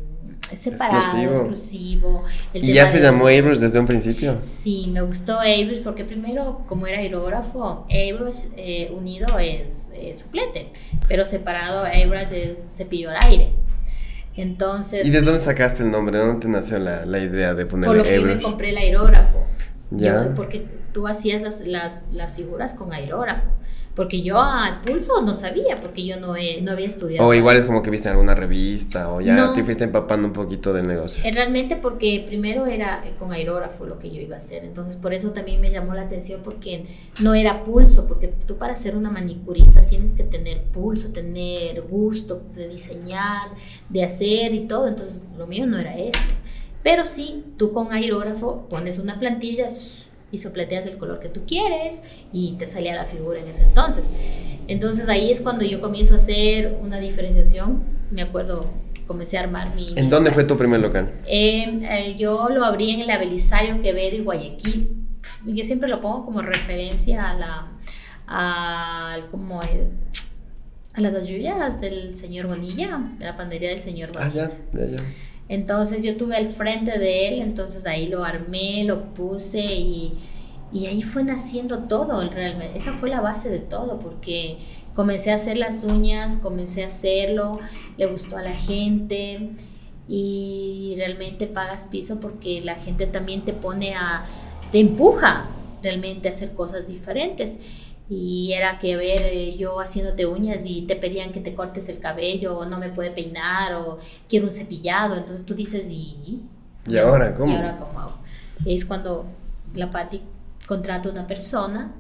separado, exclusivo. ¿Y ya se llamó Airbrush desde un principio? Sí, me gustó Airbrush porque primero, como era aerógrafo, Airbrush eh, unido es suplete, pero separado Airbrush es cepillo al aire. Entonces... ¿Y de dónde sacaste el nombre? ¿De dónde te nació la, la idea de ponerle Por lo que me compré el aerógrafo. Ya. porque tú hacías las, las, las figuras con aerógrafo. Porque yo al pulso no sabía, porque yo no, no había estudiado. O igual es como que viste en alguna revista, o ya te fuiste empapando un poquito del negocio. Eh, realmente porque primero era con aerógrafo lo que yo iba a hacer, entonces por eso también me llamó la atención, porque no era pulso, porque tú para ser una manicurista tienes que tener pulso, tener gusto de diseñar, de hacer y todo, entonces lo mío no era eso. Pero sí, tú con aerógrafo pones una plantilla y sopleteas el color que tú quieres y te salía la figura en ese entonces. Entonces ahí es cuando yo comienzo a hacer una diferenciación. Me acuerdo que comencé a armar mi... ¿En dónde fue tu primer local? Eh, yo lo abrí en el Belisario Quevedo y Guayaquil. Yo siempre lo pongo como referencia a la... A, como a las ayudas del señor Bonilla, de la pandería del señor Bonilla. Ah, ya, ya, ya. Entonces yo tuve al frente de él, entonces ahí lo armé, lo puse y, y ahí fue naciendo todo, realmente. Esa fue la base de todo, porque comencé a hacer las uñas, comencé a hacerlo, le gustó a la gente y realmente pagas piso porque la gente también te pone a, te empuja realmente a hacer cosas diferentes y era que ver eh, yo haciéndote uñas y te pedían que te cortes el cabello o no me puede peinar o quiero un cepillado, entonces tú dices y... ¿Y ahora cómo? ¿Y ahora cómo Es cuando la Patti contrata a una persona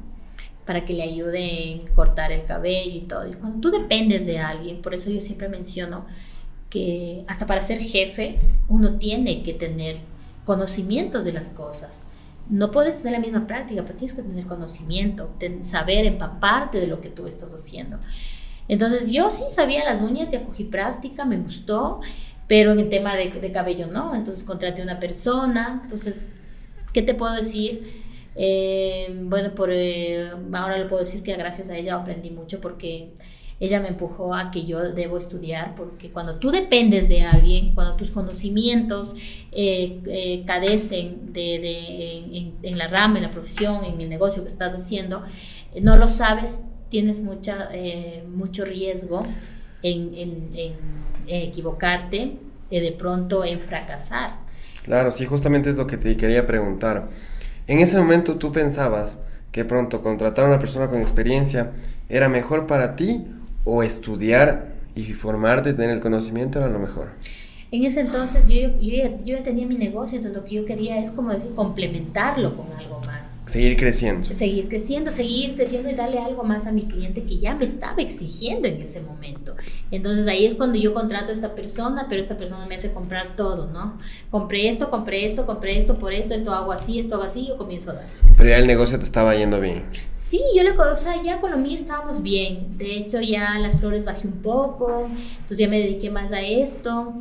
para que le ayude en cortar el cabello y todo. Y cuando tú dependes de alguien, por eso yo siempre menciono que hasta para ser jefe uno tiene que tener conocimientos de las cosas no puedes tener la misma práctica, pero tienes que tener conocimiento, saber empaparte de lo que tú estás haciendo. Entonces yo sí sabía las uñas, ya cogí práctica, me gustó, pero en el tema de, cabello no. Entonces contraté una persona. Entonces, ¿qué te puedo decir? Eh, bueno, por, eh, ahora le puedo decir que gracias a ella aprendí mucho porque ella me empujó a que yo debo estudiar, porque cuando tú dependes de alguien, cuando tus conocimientos eh, eh, cadecen de, en, la rama, en la profesión, en el negocio que estás haciendo, eh, no lo sabes, tienes mucha, mucho riesgo en, en, en equivocarte y de pronto en fracasar. Claro, sí, justamente es lo que te quería preguntar. En ese momento tú pensabas que pronto contratar a una persona con experiencia era mejor para ti o estudiar y formarte, tener el conocimiento era lo mejor. En ese entonces yo, yo, yo, ya tenía mi negocio, entonces lo que yo quería es como decir, complementarlo con algo más. Seguir creciendo. Seguir creciendo, seguir creciendo y darle algo más a mi cliente que ya me estaba exigiendo en ese momento. Entonces ahí es cuando yo contrato a esta persona, pero esta persona me hace comprar todo, ¿no? Compré esto, compré esto, compré esto, por esto, esto hago así, esto hago así, yo comienzo a dar. Pero ya el negocio te estaba yendo bien. Sí, yo le, o sea, ya con lo mío estábamos bien. De hecho, ya las flores bajé un poco, entonces ya me dediqué más a esto.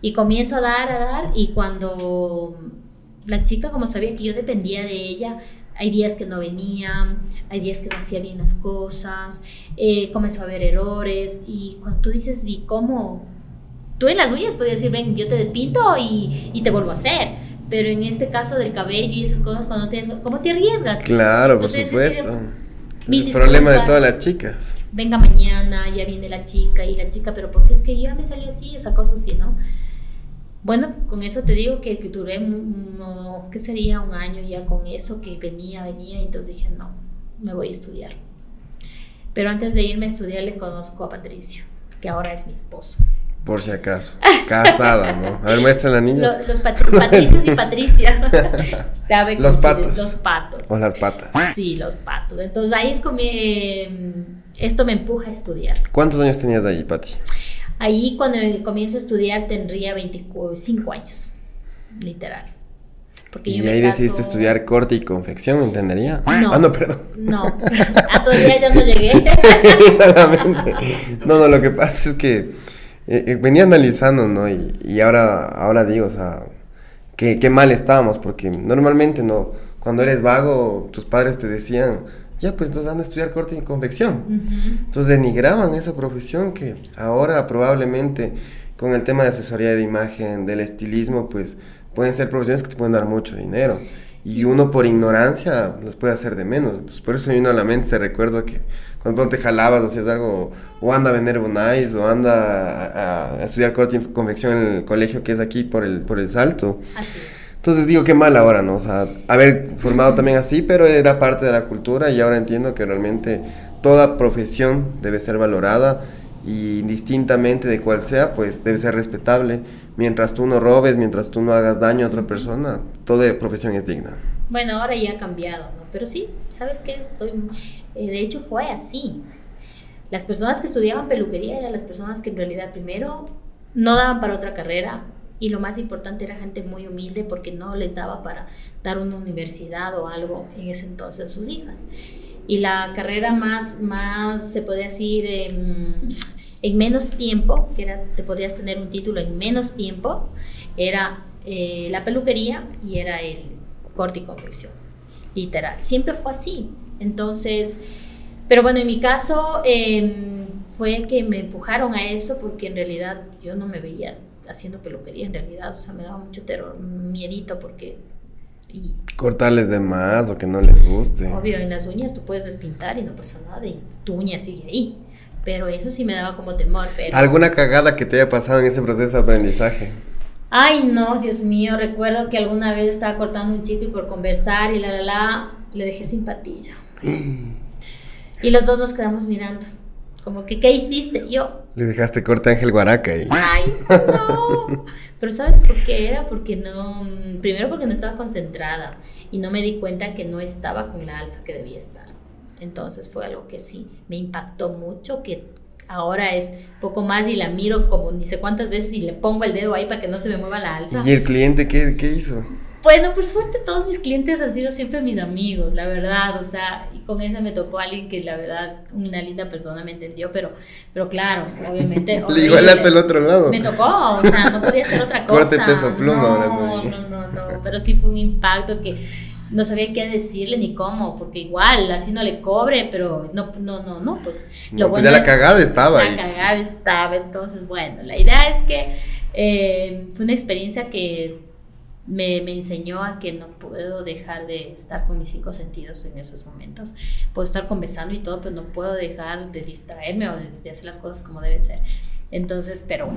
Y comienzo a dar, a dar, y cuando la chica, como sabía que yo dependía de ella, hay días que no venía, hay días que no hacía bien las cosas, eh, comenzó a haber errores, y cuando tú dices, ¿y cómo? Tú en las uñas puedes decir, ven, yo te despinto y, y te vuelvo a hacer, pero en este caso del cabello y esas cosas, cuando tienes, ¿cómo te arriesgas? Claro, por supuesto. Es el problema de todas las chicas. Venga mañana, ya viene la chica y la chica, pero ¿por qué es que ya me salió así? O sea, cosas así, ¿no? Bueno, con eso te digo que, que duré, no, ¿qué sería? Un año ya con eso, que venía, venía, y entonces dije, no, me voy a estudiar. Pero antes de irme a estudiar le conozco a Patricio, que ahora es mi esposo. Por si acaso. Casada, ¿no? A ver, muestra la niña. Los, Patricios y Patricia. los patos. Los patos. O las patas. Sí, los patos. Entonces ahí es como... Em, esto me empuja a estudiar. ¿Cuántos años tenías ahí, Pati? Ahí cuando comienzo a estudiar tendría 25 años, literal. Porque y ahí decidiste estudiar corte y confección, ¿me entendería? No. Ah, no, perdón. No, a todavía ya no llegué. no, no, lo que pasa es que eh, eh, venía analizando, ¿no? Y, y, ahora, ahora digo, o sea, qué, qué mal estábamos, porque normalmente, ¿no? Cuando eres vago, tus padres te decían, ya, pues entonces anda a estudiar corte y confección. Entonces denigraban esa profesión que ahora probablemente con el tema de asesoría de imagen, del estilismo, pues pueden ser profesiones que te pueden dar mucho dinero. Y uno por ignorancia las puede hacer de menos. Entonces por eso uno a la mente se recuerda que cuando te jalabas o hacías algo, o anda a vender bonais, o anda a, estudiar corte y confección en el colegio que es aquí por el, por el salto. Así es. Entonces digo qué mal ahora, ¿no? O sea, haber formado también así, pero era parte de la cultura y ahora entiendo que realmente toda profesión debe ser valorada y indistintamente de cuál sea, pues debe ser respetable. Mientras tú no robes, mientras tú no hagas daño a otra persona, toda profesión es digna. Bueno, ahora ya ha cambiado, ¿no? Pero sí, ¿sabes qué? Estoy, eh, de hecho fue así. Las personas que estudiaban peluquería eran las personas que en realidad primero no daban para otra carrera y lo más importante era gente muy humilde porque no les daba para dar una universidad o algo en ese entonces a sus hijas. Y la carrera más, más se podía decir, en, menos tiempo, que era, te podías tener un título en menos tiempo, era eh, la peluquería y era el corte y confección, literal. Siempre fue así. Entonces, pero bueno, en mi caso em, fue que me empujaron a eso porque en realidad yo no me veía haciendo peluquería en realidad, o sea, me daba mucho terror, miedito porque... Y, Cortarles de más o que no les guste. Obvio, en las uñas tú puedes despintar y no pasa nada y tu uña sigue ahí. Pero eso sí me daba como temor. Pero... ¿Alguna cagada que te haya pasado en ese proceso de aprendizaje? Ay, no, Dios mío, recuerdo que alguna vez estaba cortando un chico y por conversar y la, la, la, le dejé sin patilla. y los dos nos quedamos mirando. Como que, ¿qué hiciste? Yo. Le dejaste corte a Ángel Guaraca y. ¡Ay, no! Pero ¿sabes por qué era? Porque no. Primero, porque no estaba concentrada y no me di cuenta que no estaba con la alza que debía estar. Entonces fue algo que sí me impactó mucho, que ahora es poco más y la miro como ni sé cuántas veces y le pongo el dedo ahí para que no se me mueva la alza. ¿Y el cliente qué, qué hizo? Bueno, por suerte todos mis clientes han sido siempre mis amigos, la verdad, o sea, y con esa me tocó alguien que la verdad, una linda persona me entendió, pero, pero claro, obviamente... Le igualaste el otro lado. Me tocó, o sea, no podía ser otra cosa. Corte peso pluma. No, no, no, no, pero sí fue un impacto que no sabía qué decirle ni cómo, porque igual, así no le cobre, pero no, no, no, no, pues... Lo pues ya la cagada estaba la ahí. La cagada estaba, entonces, bueno, la idea es que eh, fue una experiencia que me, me, enseñó a que no puedo dejar de estar con mis cinco sentidos en esos momentos. Puedo estar conversando y todo, pero no puedo dejar de distraerme o de, hacer las cosas como deben ser. Entonces, pero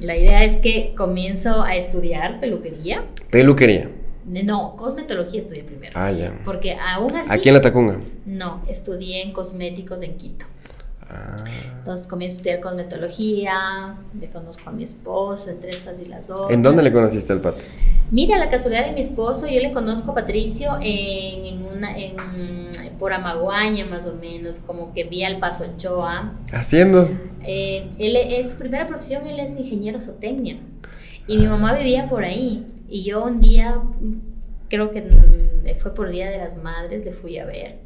la idea es que comienzo a estudiar peluquería. Peluquería. No, cosmetología estudié primero. Ah, ya. Porque aún así. ¿Aquí en la Tacunga? No, estudié en cosméticos en Quito. Entonces comienzo a estudiar cosmetología, le conozco a mi esposo, entre estas y las dos. ¿En dónde le conociste al Pat? Mira, la casualidad de mi esposo, yo le conozco a Patricio en, una, en, por Amaguaña más o menos, como que vi al Paso Ochoa. ¿Haciendo? Eh, él es, su primera profesión, él es ingeniero zootecnia. Y mi mamá vivía por ahí. Y yo un día, creo que fue por Día de las Madres, le fui a ver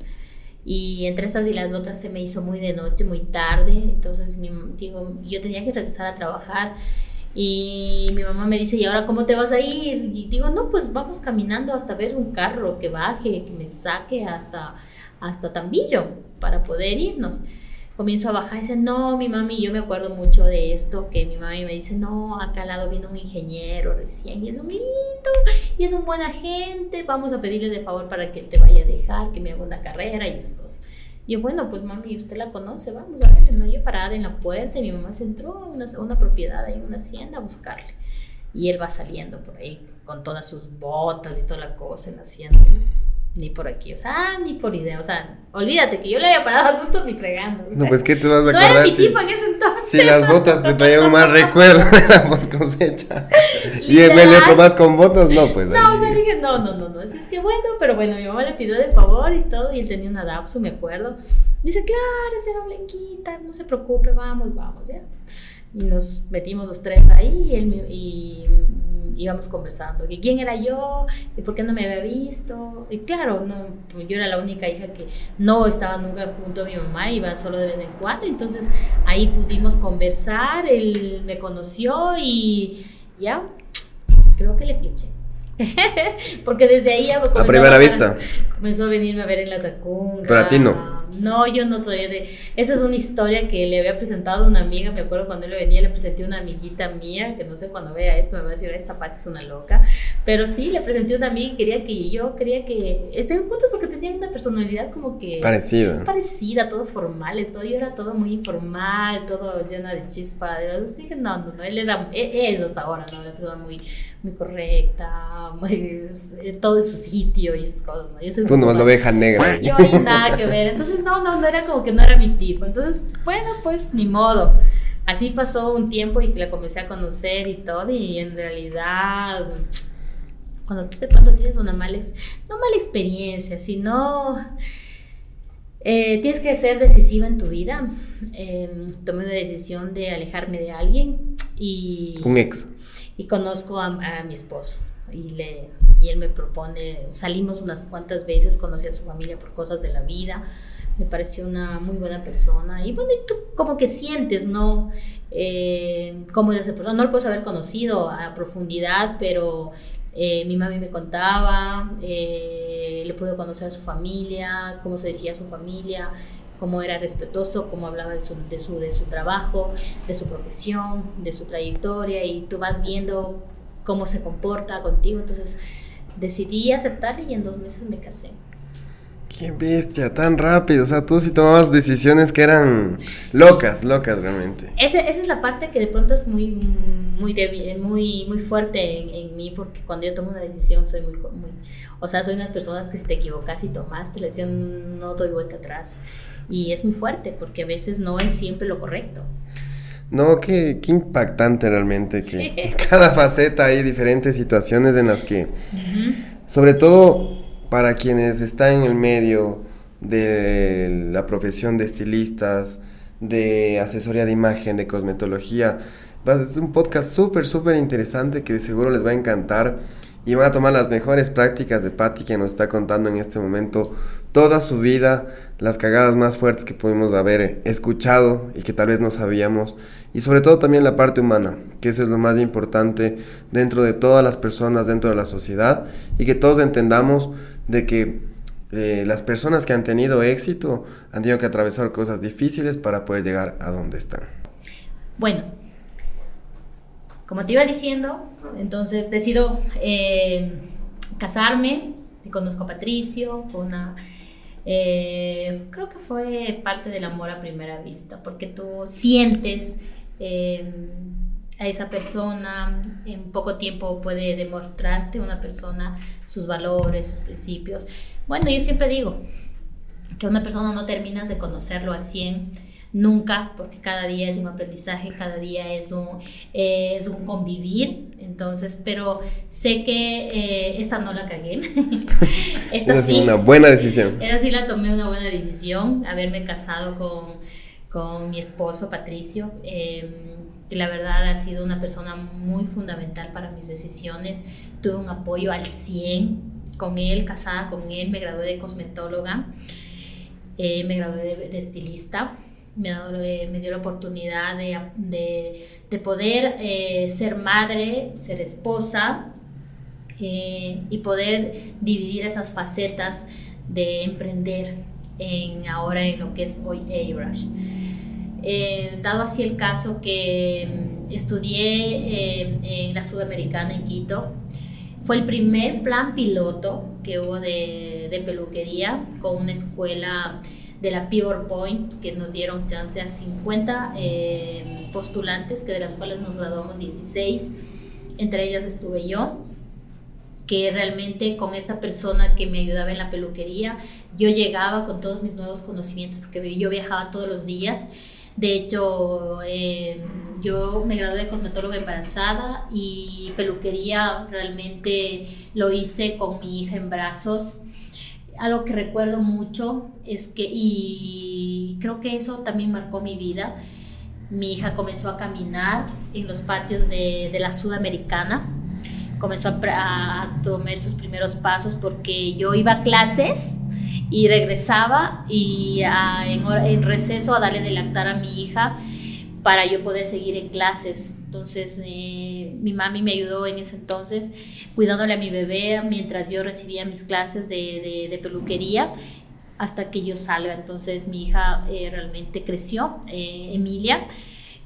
y entre esas y las otras se me hizo muy de noche, muy tarde, entonces mi, digo, yo tenía que regresar a trabajar y mi mamá me dice, ¿y ahora cómo te vas a ir? Y digo, no, pues vamos caminando hasta ver un carro que baje, que me saque hasta, hasta Tambillo para poder irnos comienzo a bajar y dice, no, mi mami, yo me acuerdo mucho de esto, que mi mami me dice, no, acá al lado viene un ingeniero recién y es un lindo y es un buena gente, vamos a pedirle de favor para que él te vaya a dejar, que me haga una carrera y estos. Yo, bueno, pues mami, usted la conoce, vamos a ver, ¿no? Yo parada en la puerta y mi mamá se entró a una, propiedad, ahí una hacienda a buscarle. y él va saliendo por ahí con todas sus botas y toda la cosa, en haciendo ni por aquí, o sea, ni por idea, o sea, olvídate que yo le había parado asuntos ni fregando. No, pues ¿qué te vas a acordar? No era mi tipo en ese entonces. Si las botas te traían un mal recuerdo de la post cosecha y el otro más con botas, no, pues. No, o sea, dije, no, no, no, no, así es que bueno, pero bueno, mi mamá le pidió de favor y todo, y él tenía una Dapsu, me acuerdo. Dice, claro, esa era blanquita, no se preocupe, vamos, vamos, ya. Y nos metimos los tres ahí y, él, y íbamos conversando, que quién era yo, y por qué no me había visto. Y claro, no, pues yo era la única hija que no estaba nunca junto a mi mamá, iba solo de vez en cuando, entonces ahí pudimos conversar, él me conoció y ya, creo que le fleché. Porque desde ahí ya a primera vista comenzó a venirme a ver en la Tacunga. Pero a ti no. No, yo no todavía. De, esa es una historia que le había presentado a una amiga. Me acuerdo cuando él venía, le presenté a una amiguita mía, que no sé cuando vea esto me va a decir, esta parte es una loca. Pero sí, le presenté a una amiga y quería que yo quería que estén juntos porque tenían una personalidad como que. Parecida. Parecida, todo formal. Todo, yo era todo muy informal, todo llena de chispa. Dije, no, no, no. Él era. E, es hasta ahora, ¿no? Una persona muy muy correcta, muy, todo en su sitio y esas cosas. ¿no? Yo soy Tú nomás la oveja negra. Yo ahí nada que ver. Entonces, no, no, no era como que no era mi tipo. Entonces, bueno, pues ni modo. Así pasó un tiempo y que la comencé a conocer y todo, y en realidad, cuando tú de pronto tienes una mala, no mala experiencia, sino eh, tienes que ser decisiva en tu vida. Eh, tomé una decisión de alejarme de alguien y... Un ex y conozco a, mi esposo. Y, le, y él me propone, salimos unas cuantas veces, conocí a su familia por cosas de la vida, me pareció una muy buena persona. Y bueno, y tú como que sientes, ¿no? Eh, cómo es esa persona, no lo puedes haber conocido a profundidad, pero eh, mi mami me contaba, eh, le pude conocer a su familia, cómo se dirigía a su familia, cómo era respetuoso, cómo hablaba de su, de, su, de su trabajo, de su profesión, de su trayectoria y tú vas viendo cómo se comporta contigo. Entonces decidí aceptarle y en dos meses me casé. Qué bestia, tan rápido. O sea, tú sí tomabas decisiones que eran locas, locas realmente. esa es la parte que de pronto es muy, muy débil, muy, muy fuerte en, mí, porque cuando yo tomo una decisión soy muy, muy. O sea, soy unas personas que si te equivocas y tomaste la decisión, no doy vuelta atrás. Y es muy fuerte porque a veces no es siempre lo correcto. No, qué, qué impactante realmente que en cada faceta hay diferentes situaciones en las que, sobre todo para quienes están en el medio de la profesión de estilistas, de asesoría de imagen, de cosmetología, es un podcast súper, súper interesante que seguro les va a encantar y van a tomar las mejores prácticas de Patty que nos está contando en este momento toda su vida, las cagadas más fuertes que pudimos haber escuchado y que tal vez no sabíamos y sobre todo también la parte humana, que eso es lo más importante dentro de todas las personas, dentro de la sociedad y que todos entendamos de que eh, las personas que han tenido éxito han tenido que atravesar cosas difíciles para poder llegar a donde están. Bueno, como te iba diciendo, entonces decido eh, casarme, conozco a Patricio, fue una... Eh, creo que fue parte del amor a primera vista, porque tú sientes eh, a esa persona, en poco tiempo puede demostrarte una persona sus valores, sus principios. Bueno, yo siempre digo que una persona no terminas de conocerlo al 100 nunca, porque cada día es un aprendizaje, cada día es un, eh, es un convivir. Entonces, pero sé que eh, esta no la cagué. esta sí. una buena decisión. Esta sí la tomé una buena decisión, haberme casado con, con mi esposo Patricio. Eh, que la verdad ha sido una persona muy fundamental para mis decisiones. Tuve un apoyo al 100 con él, casada con él, me gradué de cosmetóloga, me gradué de estilista me, me dio la oportunidad de, de, poder eh, ser madre, ser esposa eh, y poder dividir esas facetas de emprender en, ahora en lo que es hoy. Eh, dado así el caso que mm, estudié en la Sudamericana en Quito, fue el primer plan piloto que hubo de, de peluquería con una escuela de la Pivot Point, que nos dieron chance a 50 eh, postulantes, que de las cuales nos graduamos 16. entre ellas estuve yo que realmente con esta persona que me ayudaba en la peluquería, yo llegaba con todos mis nuevos conocimientos, porque yo viajaba todos los días. De hecho, eh, yo me gradué de cosmetóloga embarazada y peluquería realmente lo hice con mi hija en brazos. Algo que recuerdo mucho es que, y creo que eso también marcó mi vida, mi hija comenzó a caminar en los patios de, de la Sudamericana comenzó a, tomar sus primeros pasos porque yo iba a clases y regresaba y en, receso a darle de lactar a mi hija para yo poder seguir en clases. Entonces eh, mi mami me ayudó en ese entonces cuidándole a mi bebé mientras yo recibía mis clases de, peluquería hasta que yo salga. Entonces mi hija eh, realmente creció, eh, Emilia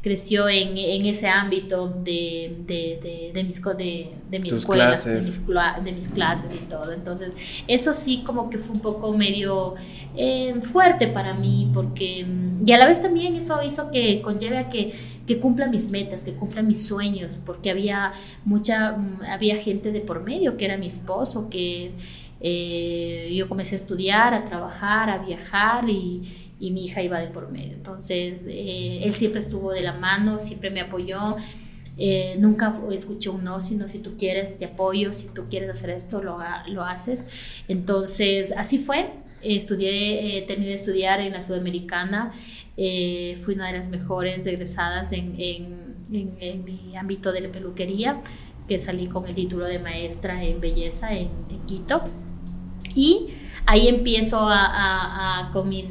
creció en, en ese ámbito de, de, de, mis, de, de mi escuela, De, mis, de mis clases y todo. Entonces, eso sí como que fue un poco medio eh, fuerte para mí, porque, y a la vez también eso hizo que conlleve a que, que cumpla mis metas, que cumpla mis sueños, porque había mucha, había gente de por medio, que era mi esposo, que... Eh, yo comencé a estudiar, a trabajar, a viajar y, y mi hija iba de por medio. Entonces, eh, él siempre estuvo de la mano, siempre me apoyó. Eh, nunca escuché un no, sino si tú quieres, te apoyo, si tú quieres hacer esto, lo, lo haces. Entonces, así fue. Estudié, terminé de estudiar en la Sudamericana. Eh, fui una de las mejores egresadas en, en, en, mi ámbito de la peluquería, que salí con el título de maestra en belleza en, en Quito. Y ahí empiezo a, con, mi,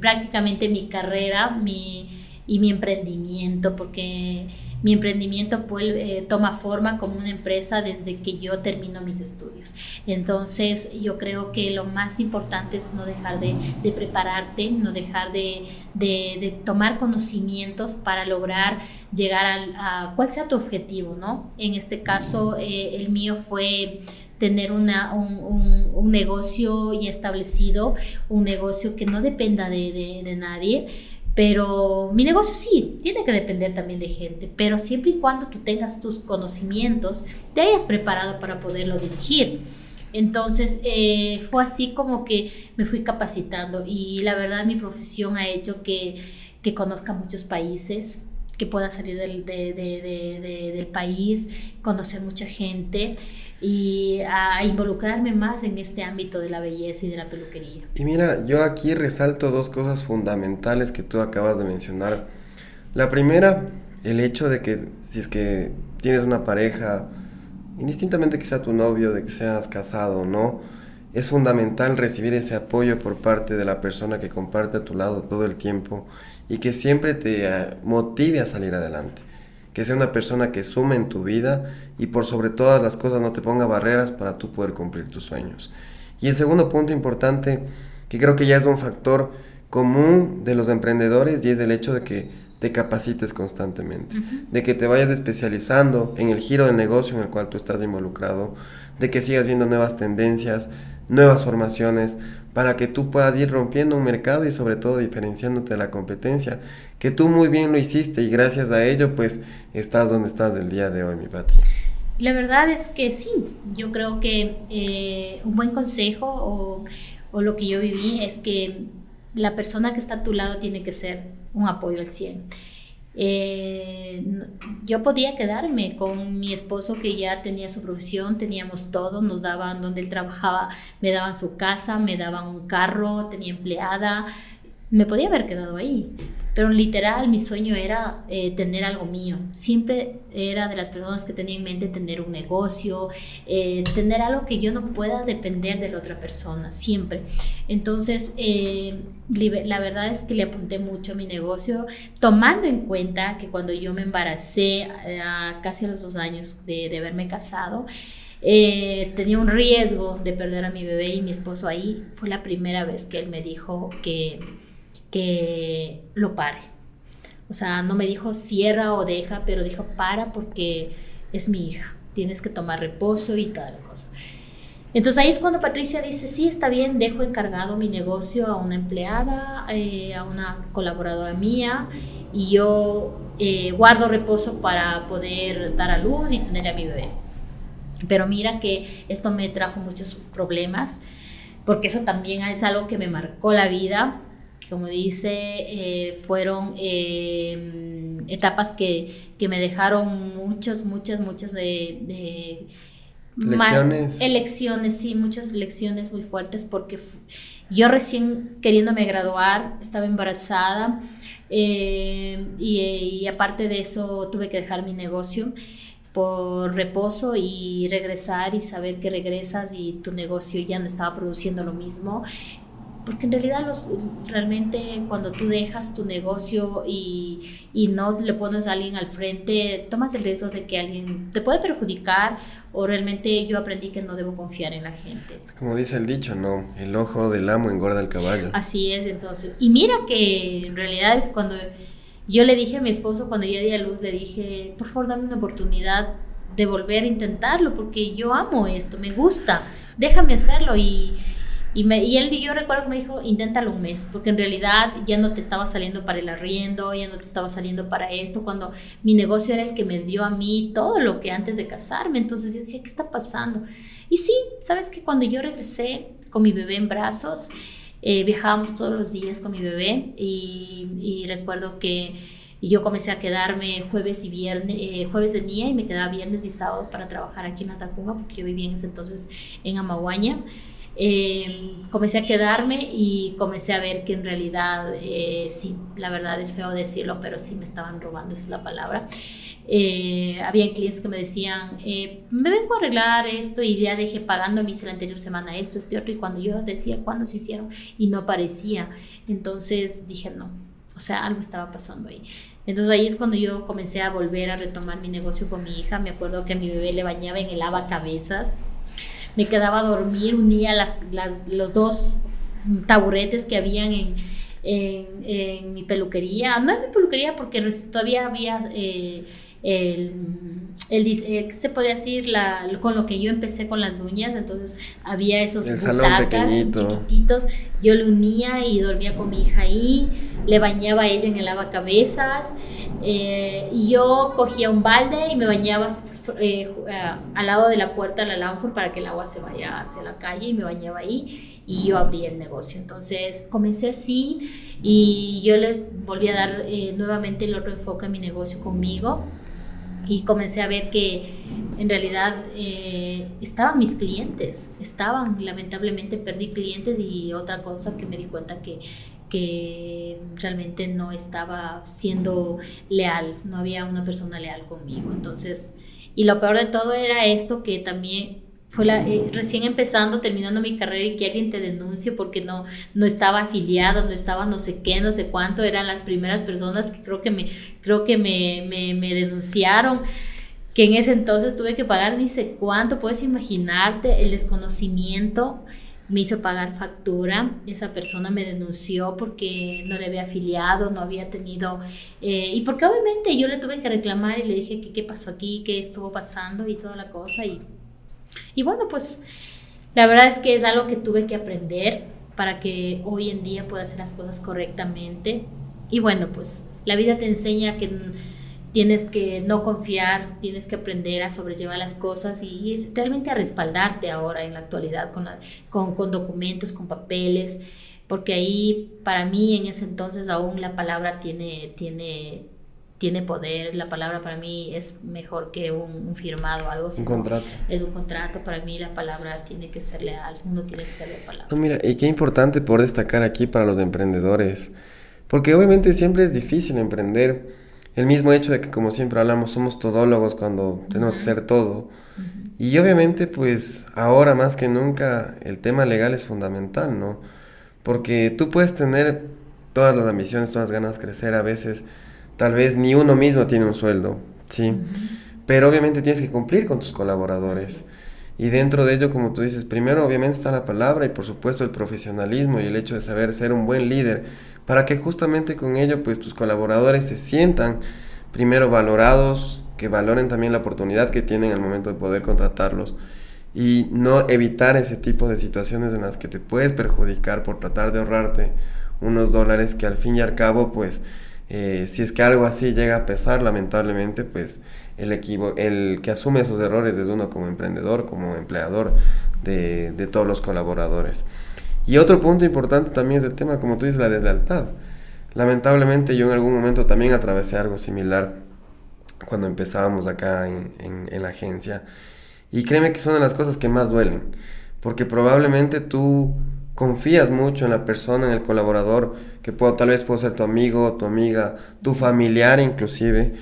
prácticamente mi carrera mi, y mi emprendimiento, porque mi emprendimiento eh, toma forma como una empresa desde que yo termino mis estudios. Entonces yo creo que lo más importante es no dejar de, prepararte, no dejar de, tomar conocimientos para lograr llegar a, cuál sea tu objetivo, ¿no? En este caso, eh, el mío fue tener un, negocio ya establecido, un negocio que no dependa de, de, nadie. Pero mi negocio sí, tiene que depender también de gente, pero siempre y cuando tú tengas tus conocimientos, te hayas preparado para poderlo dirigir. Entonces eh, fue así como que me fui capacitando y la verdad mi profesión ha hecho que, que conozca muchos países, que pueda salir del, de, de, del país, conocer mucha gente y a involucrarme más en este ámbito de la belleza y de la peluquería. Y mira, yo aquí resalto dos cosas fundamentales que tú acabas de mencionar. La primera, el hecho de que si es que tienes una pareja, indistintamente que sea tu novio, de que seas casado o no, es fundamental recibir ese apoyo por parte de la persona que comparte a tu lado todo el tiempo y que siempre te eh, motive a salir adelante. Que sea una persona que sume en tu vida y por sobre todas las cosas no te ponga barreras para tú poder cumplir tus sueños. Y el segundo punto importante, que creo que ya es un factor común de los emprendedores y es el hecho de que te capacites constantemente, de que te vayas especializando en el giro del negocio en el cual tú estás involucrado, de que sigas viendo nuevas tendencias, nuevas formaciones, para que tú puedas ir rompiendo un mercado y sobre todo diferenciándote de la competencia, que tú muy bien lo hiciste y gracias a ello pues estás donde estás el día de hoy, mi Pati. La verdad es que sí, yo creo que eh, un buen consejo o, o, lo que yo viví es que la persona que está a tu lado tiene que ser un apoyo al 100 eh, yo podía quedarme con mi esposo que ya tenía su profesión, teníamos todo, nos daban donde él trabajaba, me daban su casa, me daban un carro, tenía empleada, me podía haber quedado ahí, pero literal mi sueño era eh, tener algo mío. Siempre era de las personas que tenía en mente tener un negocio, eh, tener algo que yo no pueda depender de la otra persona, siempre. Entonces, eh, la verdad es que le apunté mucho a mi negocio, tomando en cuenta que cuando yo me embaracé, casi a los dos años de, de haberme casado, tenía un riesgo de perder a mi bebé y mi esposo ahí. Fue la primera vez que él me dijo que que lo pare. O sea, no me dijo cierra o deja, pero dijo para porque es mi hija, tienes que tomar reposo y tal cosa. Entonces ahí es cuando Patricia dice, sí, está bien, dejo encargado mi negocio a una empleada, eh, a una colaboradora mía y yo eh, guardo reposo para poder dar a luz y tener a mi bebé. Pero mira que esto me trajo muchos problemas, porque eso también es algo que me marcó la vida. Como dice, eh, fueron eh, etapas que, que, me dejaron muchas, muchas, muchas de... lecciones. elecciones, sí, muchas lecciones muy fuertes, porque yo recién queriéndome graduar, estaba embarazada eh, y, y aparte de eso tuve que dejar mi negocio por reposo y regresar y saber que regresas y tu negocio ya no estaba produciendo lo mismo. Porque en realidad los, realmente cuando tú dejas tu negocio y, y no le pones a alguien al frente, tomas el riesgo de que alguien te puede perjudicar o realmente yo aprendí que no debo confiar en la gente. Como dice el dicho, no, el ojo del amo engorda el caballo. Así es, entonces. Y mira que en realidad es cuando yo le dije a mi esposo cuando yo di a luz, le dije, por favor, dame una oportunidad de volver a intentarlo, porque yo amo esto, me gusta, déjame hacerlo. Y, y, me, y él y yo recuerdo que me dijo, inténtalo un mes, porque en realidad ya no te estaba saliendo para el arriendo, ya no te estaba saliendo para esto, cuando mi negocio era el que me dio a mí todo lo que antes de casarme. Entonces yo decía, ¿qué está pasando? Y sí, sabes que cuando yo regresé con mi bebé en brazos, eh, viajábamos todos los días con mi bebé y, recuerdo que yo comencé a quedarme jueves y viernes, eh, jueves de día y me quedaba viernes y sábado para trabajar aquí en Atacunga porque yo vivía en ese entonces en Amaguaña. Eh, comencé a quedarme y comencé a ver que en realidad, sí, la verdad es feo decirlo, pero sí me estaban robando, esa es la palabra. Eh, había clientes que me decían, eh, me vengo a arreglar esto y ya dejé pagando a mí la anterior semana esto, esto y otro, y cuando yo decía cuándo se hicieron y no aparecía, entonces dije no, o sea, algo estaba pasando ahí. Entonces ahí es cuando yo comencé a volver a retomar mi negocio con mi hija, me acuerdo que a mi bebé le bañaba en el cabezas me quedaba a dormir, unía las, las, los dos taburetes que habían en, en, en, mi peluquería, no en mi peluquería porque todavía había... Eh, el, el, eh, se podía decir la, con lo que yo empecé con las uñas, entonces había esos butacas chiquititos, yo le unía y dormía con mi hija ahí, le bañaba a ella en el lavacabezas eh, y yo cogía un balde y me bañaba eh, al lado de la puerta de la Lanford para que el agua se vaya hacia la calle y me bañaba ahí y yo abrí el negocio. Entonces comencé así y yo le volví a dar nuevamente el otro enfoque a mi negocio conmigo y comencé a ver que en realidad eh, estaban mis clientes, estaban, lamentablemente perdí clientes y otra cosa que me di cuenta que, que realmente no estaba siendo leal, no había una persona leal conmigo. Entonces, y lo peor de todo era esto que también fue la, eh, recién empezando, terminando mi carrera y que alguien te denuncie porque no, no estaba afiliado, no estaba no sé qué, no sé cuánto, eran las primeras personas que creo que me, creo que me, me, me denunciaron que en ese entonces tuve que pagar ni sé cuánto, puedes imaginarte el desconocimiento me hizo pagar factura, esa persona me denunció porque no le había afiliado, no había tenido, eh, y porque obviamente yo le tuve que reclamar y le dije que qué pasó aquí, qué estuvo pasando y toda la cosa, y y bueno, pues la verdad es que es algo que tuve que aprender para que hoy en día pueda hacer las cosas correctamente. Y bueno, pues la vida te enseña que tienes que no confiar, tienes que aprender a sobrellevar las cosas y realmente a respaldarte ahora en la actualidad con, con, con documentos, con papeles, porque ahí para mí en ese entonces aún la palabra tiene, tiene, tiene poder, la palabra para mí es mejor que un, firmado, algo así. Un contrato. Es un contrato, para mí la palabra tiene que ser leal, uno tiene que ser de palabra. No, mira, y qué importante por destacar aquí para los emprendedores, porque obviamente siempre es difícil emprender, el mismo hecho de que como siempre hablamos, somos todólogos cuando tenemos que hacer todo, y obviamente pues ahora más que nunca el tema legal es fundamental, ¿no? Porque tú puedes tener todas las ambiciones, todas las ganas de crecer a veces, tal vez ni uno mismo tiene un sueldo, ¿sí? Pero obviamente tienes que cumplir con tus colaboradores. Y dentro de ello, como tú dices, primero obviamente está la palabra y por supuesto el profesionalismo y el hecho de saber ser un buen líder, para que justamente con ello pues tus colaboradores se sientan primero valorados, que valoren también la oportunidad que tienen al momento de poder contratarlos y no evitar ese tipo de situaciones en las que te puedes perjudicar por tratar de ahorrarte unos dólares que al fin y al cabo pues eh, si es que algo así llega a pesar, lamentablemente, pues el, el que asume esos errores es uno como emprendedor, como empleador de, de todos los colaboradores. Y otro punto importante también es el tema, como tú dices, la deslealtad. Lamentablemente yo en algún momento también atravesé algo similar cuando empezábamos acá en, en, la agencia. Y créeme que son de las cosas que más duelen, porque probablemente tú confías mucho en la persona, en el colaborador, que puedo, tal vez puede ser tu amigo, tu amiga, tu familiar inclusive,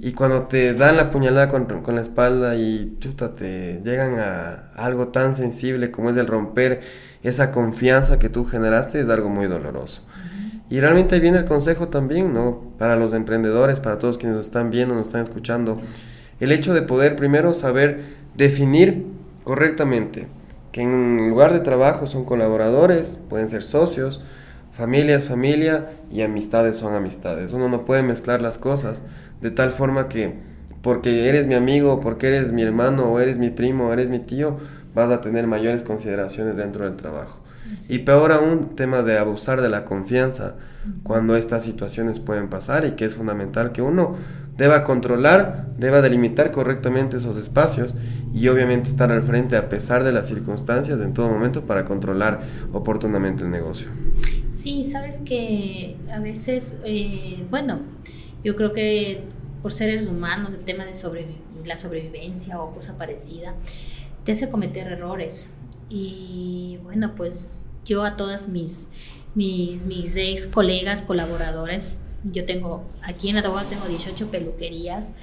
y cuando te dan la puñalada con, con, la espalda y chuta, te llegan a algo tan sensible como es el romper esa confianza que tú generaste, es algo muy doloroso. Y realmente viene el consejo también, ¿no? Para los emprendedores, para todos quienes nos están viendo, nos están escuchando, el hecho de poder primero saber definir correctamente que en lugar de trabajo son colaboradores, pueden ser socios, familia es familia y amistades son amistades. Uno no puede mezclar las cosas de tal forma que porque eres mi amigo, porque eres mi hermano, o eres mi primo, o eres mi tío, vas a tener mayores consideraciones dentro del trabajo. Y peor aún, tema de abusar de la confianza cuando estas situaciones pueden pasar y que es fundamental que uno deba controlar, deba delimitar correctamente esos espacios y obviamente estar al frente a pesar de las circunstancias en todo momento para controlar oportunamente el negocio. Sí, sabes que a veces, eh, bueno, yo creo que por seres humanos el tema de la sobrevivencia o cosa parecida te hace cometer errores y bueno, pues yo a todas mis, mis, mis ex colegas, colaboradores, yo tengo, aquí en Atahualpa tengo 18 peluquerías,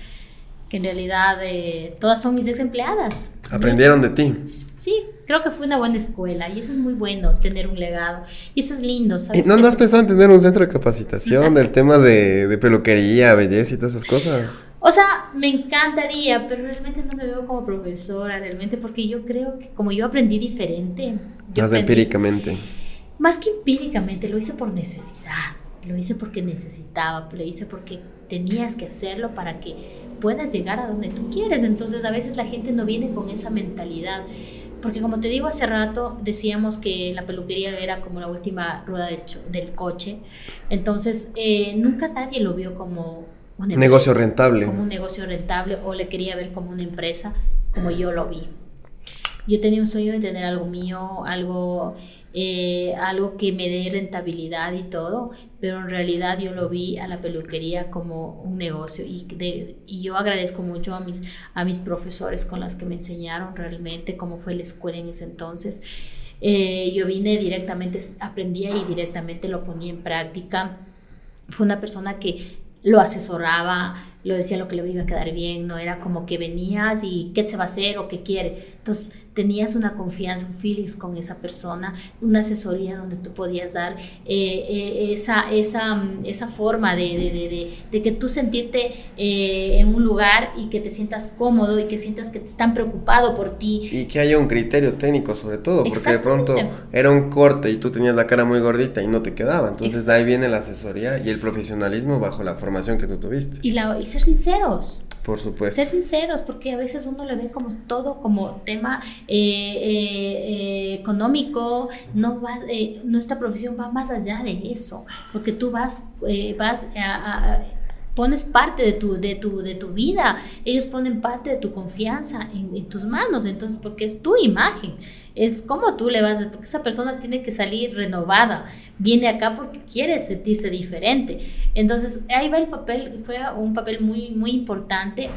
que en realidad eh, todas son mis ex empleadas. Aprendieron de ti. Sí, creo que fue una buena escuela y eso es muy bueno, tener un legado. Y eso es lindo. ¿sabes? ¿Y no, no has pensado en tener un centro de capacitación del tema de, de, peluquería, belleza y todas esas cosas? O sea, me encantaría, pero realmente no me veo como profesora, realmente, porque yo creo que como yo aprendí diferente. más empíricamente. Más que empíricamente, lo hice por necesidad. Lo hice porque necesitaba, lo hice porque tenías que hacerlo para que puedas llegar a donde tú quieres. Entonces a veces la gente no viene con esa mentalidad. Porque como te digo hace rato, decíamos que la peluquería era como la última rueda del, del coche. Entonces eh, nunca nadie lo vio como un negocio rentable. Como un negocio rentable o le quería ver como una empresa, como yo lo vi. Yo tenía un sueño de tener algo mío, algo eh, algo que me dé rentabilidad y todo, pero en realidad yo lo vi a la peluquería como un negocio y, y yo agradezco mucho a mis, a mis profesores con las que me enseñaron realmente cómo fue la escuela en ese entonces. Eh, yo vine directamente, aprendía y directamente lo ponía en práctica. Fue una persona que lo asesoraba, lo decía lo que le iba a quedar bien, no era como que venías y qué se va a hacer o qué quiere. Entonces, tenías una confianza, un feeling con esa persona, una asesoría donde tú podías dar eh, eh, esa, esa, mm, esa forma de, de, de, de, que tú sentirte eh, en un lugar y que te sientas cómodo y que sientas que te están preocupado por ti. Y que haya un criterio técnico sobre todo, porque de pronto era un corte y tú tenías la cara muy gordita y no te quedaba. Entonces ahí viene la asesoría y el profesionalismo bajo la formación que tú tuviste. Y, la, y ser sinceros. Por supuesto. Ser sinceros, porque a veces uno le ve como todo como tema eh, eh, eh, económico, no vas, nuestra profesión va más allá de eso, porque tú vas, vas a, pones parte de tu, de, tu, de tu vida, ellos ponen parte de tu confianza en, en, tus manos, entonces porque es tu imagen, es como tú le vas, a, porque esa persona tiene que salir renovada, viene acá porque quiere sentirse diferente, entonces ahí va el papel, fue un papel muy, muy importante,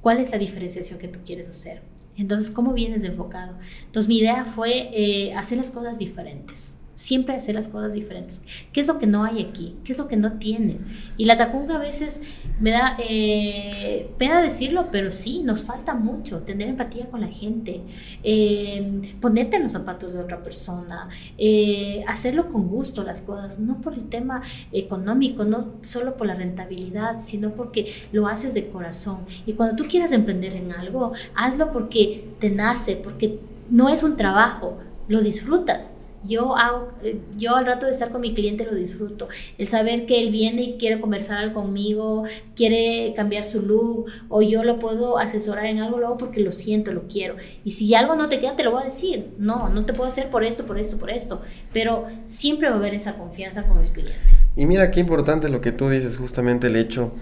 ¿cuál es la diferenciación que tú quieres hacer? Entonces, ¿cómo vienes de enfocado? Entonces, mi idea fue eh, hacer las cosas diferentes. Siempre hacer las cosas diferentes. ¿Qué es lo que no hay aquí? ¿Qué es lo que no tiene? Y la tacunga a veces me da eh, pena decirlo, pero sí, nos falta mucho. Tener empatía con la gente, eh, ponerte en los zapatos de otra persona, eh, hacerlo con gusto las cosas, no por el tema económico, no solo por la rentabilidad, sino porque lo haces de corazón. Y cuando tú quieras emprender en algo, hazlo porque te nace, porque no es un trabajo, lo disfrutas. Yo, hago, eh, yo al rato de estar con mi cliente lo disfruto. El saber que él viene y quiere conversar conmigo, quiere cambiar su look, o yo lo puedo asesorar en algo luego porque lo siento, lo quiero. Y si algo no te queda, te lo voy a decir. No, no te puedo hacer por esto, por esto, por esto. Pero siempre va a haber esa confianza con el cliente. Y mira qué importante lo que tú dices, justamente el hecho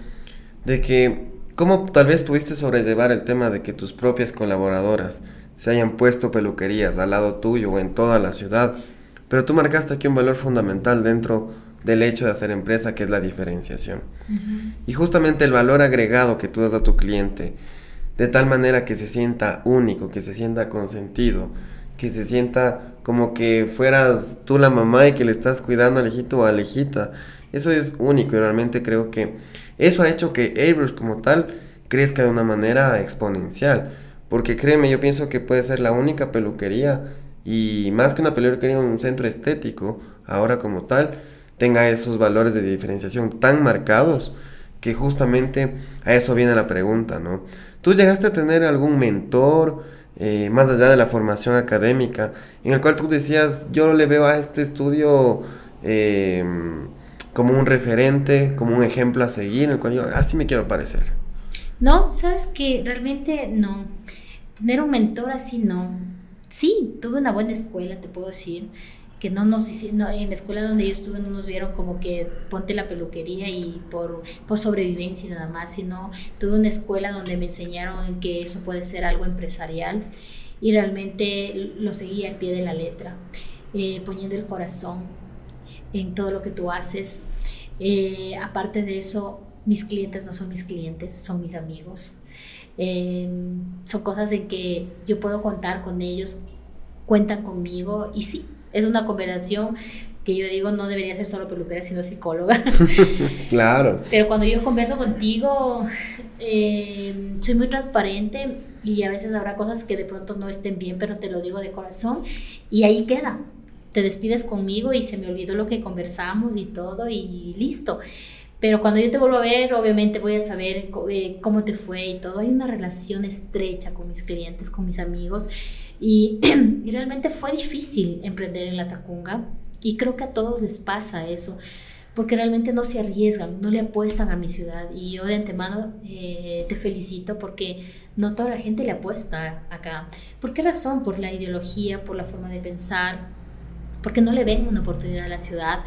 de que, ¿cómo tal vez pudiste sobrellevar el tema de que tus propias colaboradoras se hayan puesto peluquerías al lado tuyo o en toda la ciudad? Pero tú marcaste aquí un valor fundamental dentro del hecho de hacer empresa, que es la diferenciación. Y justamente el valor agregado que tú das a tu cliente, de tal manera que se sienta único, que se sienta consentido, que se sienta como que fueras tú la mamá y que le estás cuidando al hijito o a la hijita. Eso es único y realmente creo que eso ha hecho que Airbrush como tal crezca de una manera exponencial. Porque créeme, yo pienso que puede ser la única peluquería y más que una peluquería, un centro estético, ahora como tal, tenga esos valores de diferenciación tan marcados que justamente a eso viene la pregunta, ¿no? ¿Tú llegaste a tener algún mentor, eh, más allá de la formación académica, en el cual tú decías, yo le veo a este estudio em, como un referente, como un ejemplo a seguir, en el cual yo, así me quiero parecer? No, sabes que realmente no. Tener un mentor así no. Sí, tuve una buena escuela, te puedo decir que no nos hicieron, en la escuela donde yo estuve no nos vieron como que ponte la peluquería y por, por sobrevivencia nada más, sino tuve una escuela donde me enseñaron que eso puede ser algo empresarial y realmente lo seguí al pie de la letra, eh, poniendo el corazón en todo lo que tú haces. Eh, aparte de eso, mis clientes no son mis clientes, son mis amigos. Eh, son cosas en que yo puedo contar con ellos, cuentan conmigo y sí, es una conversación que yo digo no debería ser solo peluquera, sino psicóloga. claro. Pero cuando yo converso contigo, eh, soy muy transparente y a veces habrá cosas que de pronto no estén bien, pero te lo digo de corazón y ahí queda. Te despides conmigo y se me olvidó lo que conversamos y todo y listo. Pero cuando yo te vuelvo a ver, obviamente voy a saber eh, cómo te fue y todo. Hay una relación estrecha con mis clientes, con mis amigos. Y, realmente fue difícil emprender en la Tacunga y creo que a todos les pasa eso porque realmente no se arriesgan, no le apuestan a mi ciudad. Y yo de antemano eh, te felicito porque no toda la gente le apuesta acá. ¿Por qué razón? Por la ideología, por la forma de pensar, porque no le ven una oportunidad a la ciudad.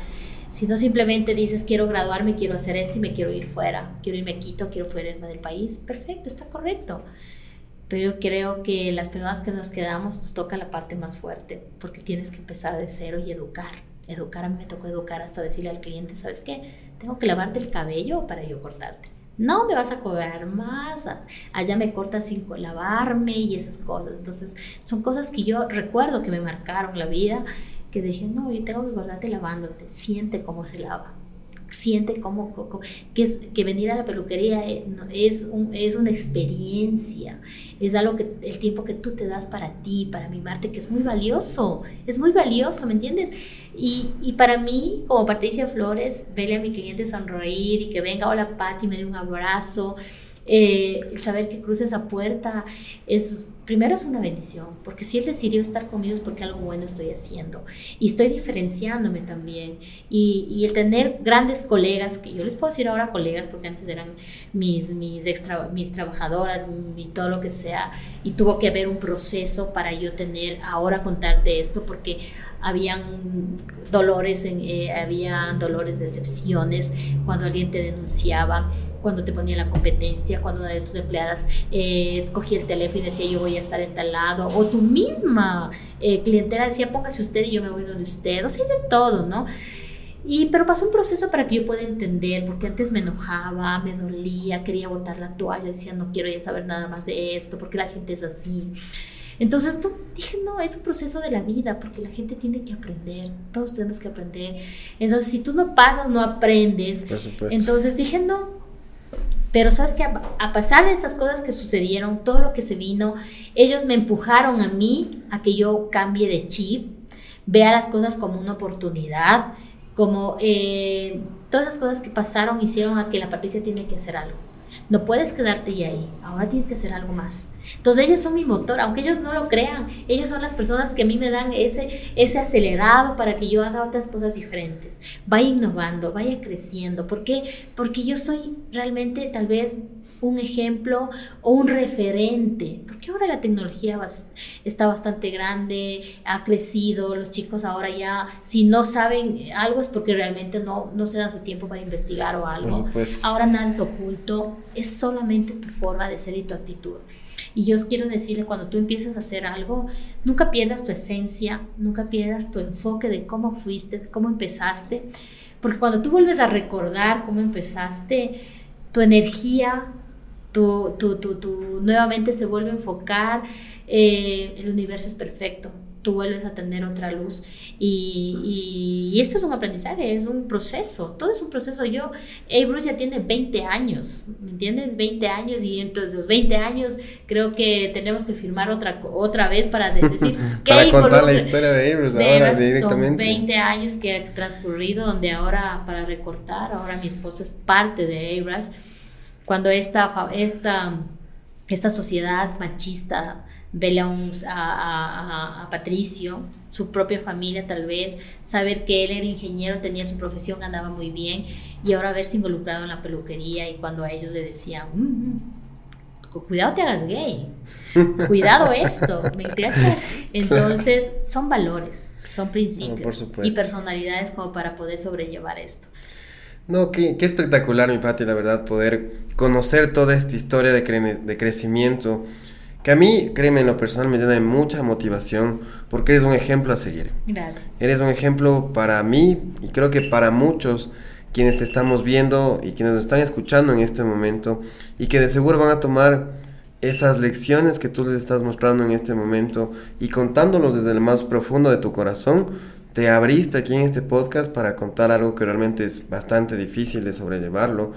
Sino simplemente dices, quiero graduarme, quiero hacer esto y me quiero ir fuera, quiero irme a Quito, quiero fuera del país, perfecto, está correcto. Pero yo creo que las personas que nos quedamos nos toca la parte más fuerte, porque tienes que empezar de cero y educar. Educar, a mí me tocó educar hasta decirle al cliente, ¿sabes qué? Tengo que lavarte el cabello para yo cortarte. No me vas a cobrar más, allá me cortas sin lavarme y esas cosas. Entonces, son cosas que yo recuerdo que me marcaron la vida, que dije, no, yo tengo que cortarte lavándote, siente cómo se lava siente cómo, que, es, que venir a la peluquería eh, es, es una experiencia, es algo que el tiempo que tú te das para ti, para mimarte, que es muy valioso, es muy valioso, ¿me entiendes? Y, y para mí, como Patricia Flores, verle a mi cliente sonreír y que venga, hola Pati, me dé un abrazo, eh, saber que cruce esa puerta es primero es una bendición, porque si Él decidió estar conmigo es porque algo bueno estoy haciendo y estoy diferenciándome también. Y, y, el tener grandes colegas, que yo les puedo decir ahora colegas porque antes eran mis, mis, extra, mis trabajadoras y todo lo que sea, y tuvo que haber un proceso para yo tener, ahora contarte esto, porque habían dolores, en, eh, habían dolores, decepciones, cuando alguien te denunciaba, cuando te ponía la competencia, cuando una de tus empleadas eh, cogía el teléfono y decía yo voy a estar en tal lado, o tu misma eh, clientela decía póngase usted y yo me voy donde usted, o sea, de todo, ¿no? Y, pero pasó un proceso para que yo pueda entender, porque antes me enojaba, me dolía, quería botar la toalla, decía no quiero ya saber nada más de esto, porque la gente es así. Entonces dije, no, es un proceso de la vida, porque la gente tiene que aprender, todos tenemos que aprender. Entonces, si tú no pasas, no aprendes. Entonces dije, no. Pero sabes que a, a, pasar de esas cosas que sucedieron, todo lo que se vino, ellos me empujaron a mí a que yo cambie de chip, vea las cosas como una oportunidad, como eh, todas esas cosas que pasaron hicieron a que la Patricia tiene que hacer algo. No puedes quedarte ya ahí, ahora tienes que hacer algo más. Entonces ellos son mi motor, aunque ellos no lo crean, ellos son las personas que a mí me dan ese, ese acelerado para que yo haga otras cosas diferentes. Vaya innovando, vaya creciendo. ¿Por qué? Porque yo soy realmente tal vez un ejemplo o un referente, porque ahora la tecnología está bastante grande, ha crecido, los chicos ahora ya, si no saben algo es porque realmente no, no se dan su tiempo para investigar o algo. Ahora nada es oculto, es solamente tu forma de ser y tu actitud. Y yo os quiero decirle, cuando tú empiezas a hacer algo, nunca pierdas tu esencia, nunca pierdas tu enfoque de cómo fuiste, cómo empezaste, porque cuando tú vuelves a recordar cómo empezaste, tu energía tu, tu, tu, nuevamente se vuelve a enfocar, eh, el universo es perfecto, tú vuelves a tener otra luz. Y, y, esto es un aprendizaje, es un proceso, todo es un proceso. Yo, hey, Bruce ya tiene 20 años, ¿me entiendes? 20 años y entre los 20 años creo que tenemos que firmar otra, otra vez para decir que... para contar la historia de Bruce ahora directamente. Son 20 años que ha transcurrido donde ahora para recortar, ahora mi esposo es parte de Abras cuando esta, esta, esta sociedad machista ve a, a, a, Patricio, su propia familia tal vez, saber que él era ingeniero, tenía su profesión, andaba muy bien, y ahora verse involucrado en la peluquería y cuando a ellos le decían, mm, mm, cuidado te hagas gay, cuidado esto, ¿me entiendes? Entonces son valores, son principios y personalidades como para poder sobrellevar esto. No, qué, qué espectacular, mi Pati, la verdad, poder conocer toda esta historia de, de crecimiento, que a mí, créeme, en lo personal me llena mucha motivación, porque eres un ejemplo a seguir. Gracias. Eres un ejemplo para mí y creo que para muchos quienes te estamos viendo y quienes nos están escuchando en este momento y que de seguro van a tomar esas lecciones que tú les estás mostrando en este momento y contándolos desde el más profundo de tu corazón te abriste aquí en este podcast para contar algo que realmente es bastante difícil de sobrellevarlo.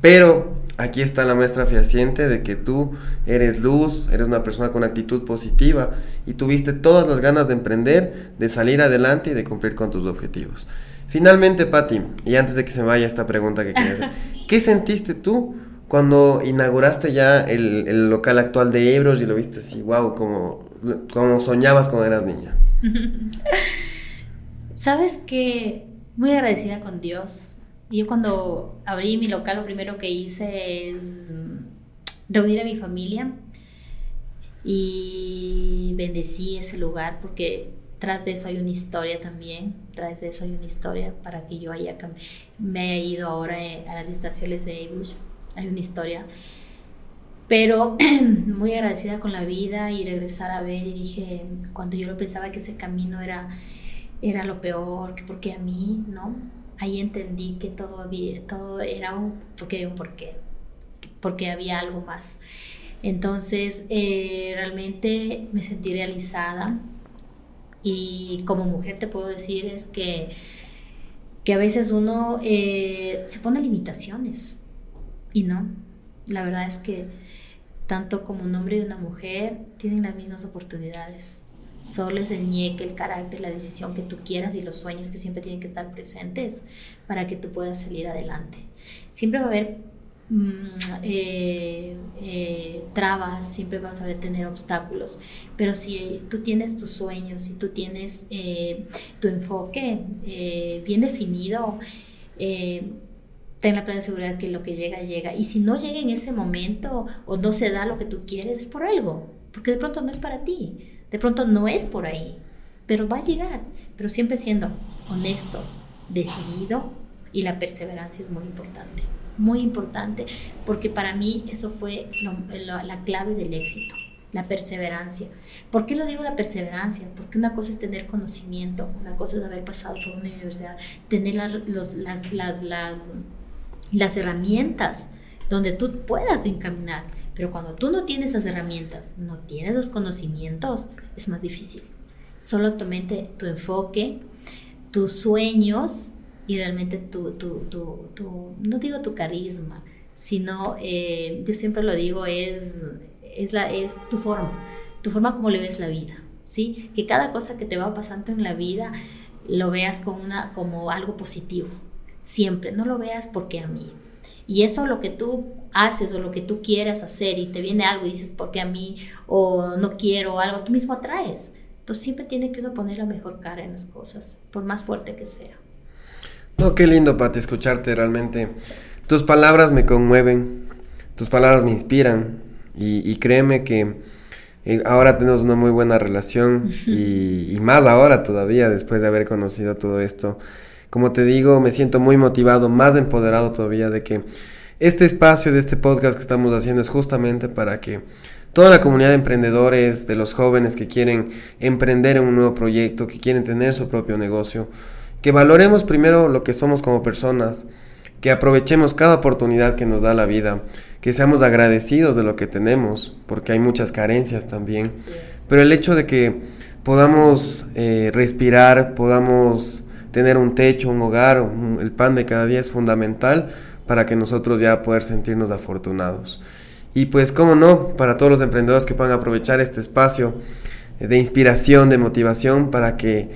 Pero aquí está la muestra fehaciente de que tú eres luz, eres una persona con actitud positiva y tuviste todas las ganas de emprender, de salir adelante y de cumplir con tus objetivos. Finalmente, Patti, y antes de que se vaya esta pregunta que quería hacer, ¿qué sentiste tú cuando inauguraste ya el, local actual de Ebros y lo viste así, wow, como, como soñabas cuando eras niña? Sabes que muy agradecida con Dios. Yo cuando abrí mi local lo primero que hice es mm, reunir a mi familia y bendecí ese lugar porque tras de eso hay una historia también, tras de eso hay una historia para que yo haya me haya ido ahora eh, a las estaciones de Bush, hay una historia. Pero muy agradecida con la vida y regresar a ver y dije, cuando yo lo pensaba que ese camino era era lo peor, que porque a mí, ¿no? Ahí entendí que todo, había, todo era un, porque un porqué, porque había algo más. Entonces, eh, realmente me sentí realizada y como mujer te puedo decir es que, que a veces uno eh, se pone limitaciones y no, la verdad es que tanto como un hombre y una mujer tienen las mismas oportunidades Solo es el ñeque, el carácter, la decisión que tú quieras y los sueños que siempre tienen que estar presentes para que tú puedas salir adelante. Siempre va a haber mm, eh, eh, trabas, siempre vas a tener obstáculos, pero si tú tienes tus sueños, si tú tienes eh, tu enfoque bien definido, ten la plena seguridad que lo que llega, llega. Y si no llega en ese momento o no se da lo que tú quieres, es por algo, porque de pronto no es para ti de pronto no es por ahí, pero va a llegar, pero siempre siendo honesto, decidido y la perseverancia es muy importante, muy importante, porque para mí eso fue la clave del éxito, la perseverancia. ¿Por qué lo digo la perseverancia? Porque una cosa es tener conocimiento, una cosa es haber pasado por una universidad, tener las, las, las, las, las herramientas donde tú puedas encaminar. Pero cuando tú no tienes esas herramientas, no tienes los conocimientos, es más difícil. Solo tu mente, tu enfoque, tus sueños y realmente tu, tu, tu, no digo tu carisma, sino, eh, yo siempre lo digo, es, es, la, es tu forma, tu forma como le ves la vida, ¿sí? Que cada cosa que te va pasando en la vida lo veas como, una, como algo positivo, siempre, no lo veas porque a mí, y eso lo que tú haces o lo que tú quieras hacer y te viene algo y dices, porque a mí? O no quiero algo, tú mismo atraes. Entonces siempre tiene que uno poner la mejor cara en las cosas, por más fuerte que sea. No, qué lindo, Pati, escucharte realmente. Tus palabras me conmueven, tus palabras me inspiran y, créeme que eh, ahora tenemos una muy buena relación y, más ahora todavía después de haber conocido todo esto. Como te digo, me siento muy motivado, más empoderado todavía de que este espacio de este podcast que estamos haciendo es justamente para que toda la comunidad de emprendedores, de los jóvenes que quieren emprender en un nuevo proyecto, que quieren tener su propio negocio, que valoremos primero lo que somos como personas, que aprovechemos cada oportunidad que nos da la vida, que seamos agradecidos de lo que tenemos, porque hay muchas carencias también. Pero el hecho de que podamos eh, respirar, podamos tener un techo, un hogar, el pan de cada día es fundamental para que nosotros ya poder sentirnos afortunados. Y pues, cómo no, para todos los emprendedores que puedan aprovechar este espacio de inspiración, de motivación, para que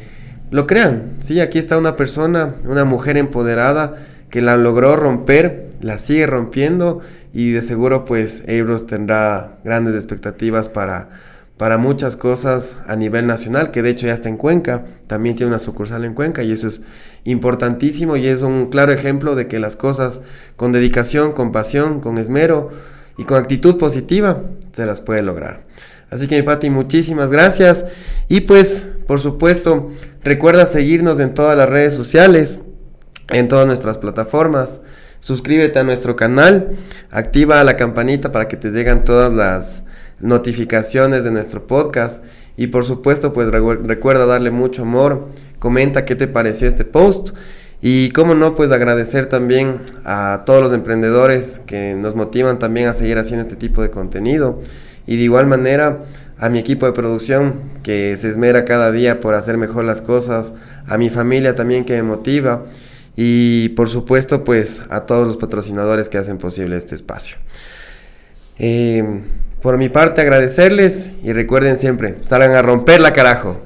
lo crean. Sí, aquí está una persona, una mujer empoderada que la logró romper, la sigue rompiendo y de seguro pues Euros tendrá grandes expectativas para, para muchas cosas a nivel nacional, que de hecho ya está en Cuenca, también tiene una sucursal en Cuenca y eso es importantísimo y es un claro ejemplo de que las cosas con dedicación, con pasión, con esmero, y con actitud positiva se las puede lograr. Así que mi Pati, muchísimas gracias. Y pues, por supuesto, recuerda seguirnos en todas las redes sociales, en todas nuestras plataformas. Suscríbete a nuestro canal, activa la campanita para que te lleguen todas las notificaciones de nuestro podcast. Y por supuesto, pues recuerda darle mucho amor, comenta qué te pareció este post y cómo no, pues agradecer también a todos los emprendedores que nos motivan también a seguir haciendo este tipo de contenido. Y de igual manera a mi equipo de producción que se esmera cada día por hacer mejor las cosas, a mi familia también que me motiva y por supuesto pues a todos los patrocinadores que hacen posible este espacio. Eh, por mi parte agradecerles y recuerden siempre, salgan a romper la carajo.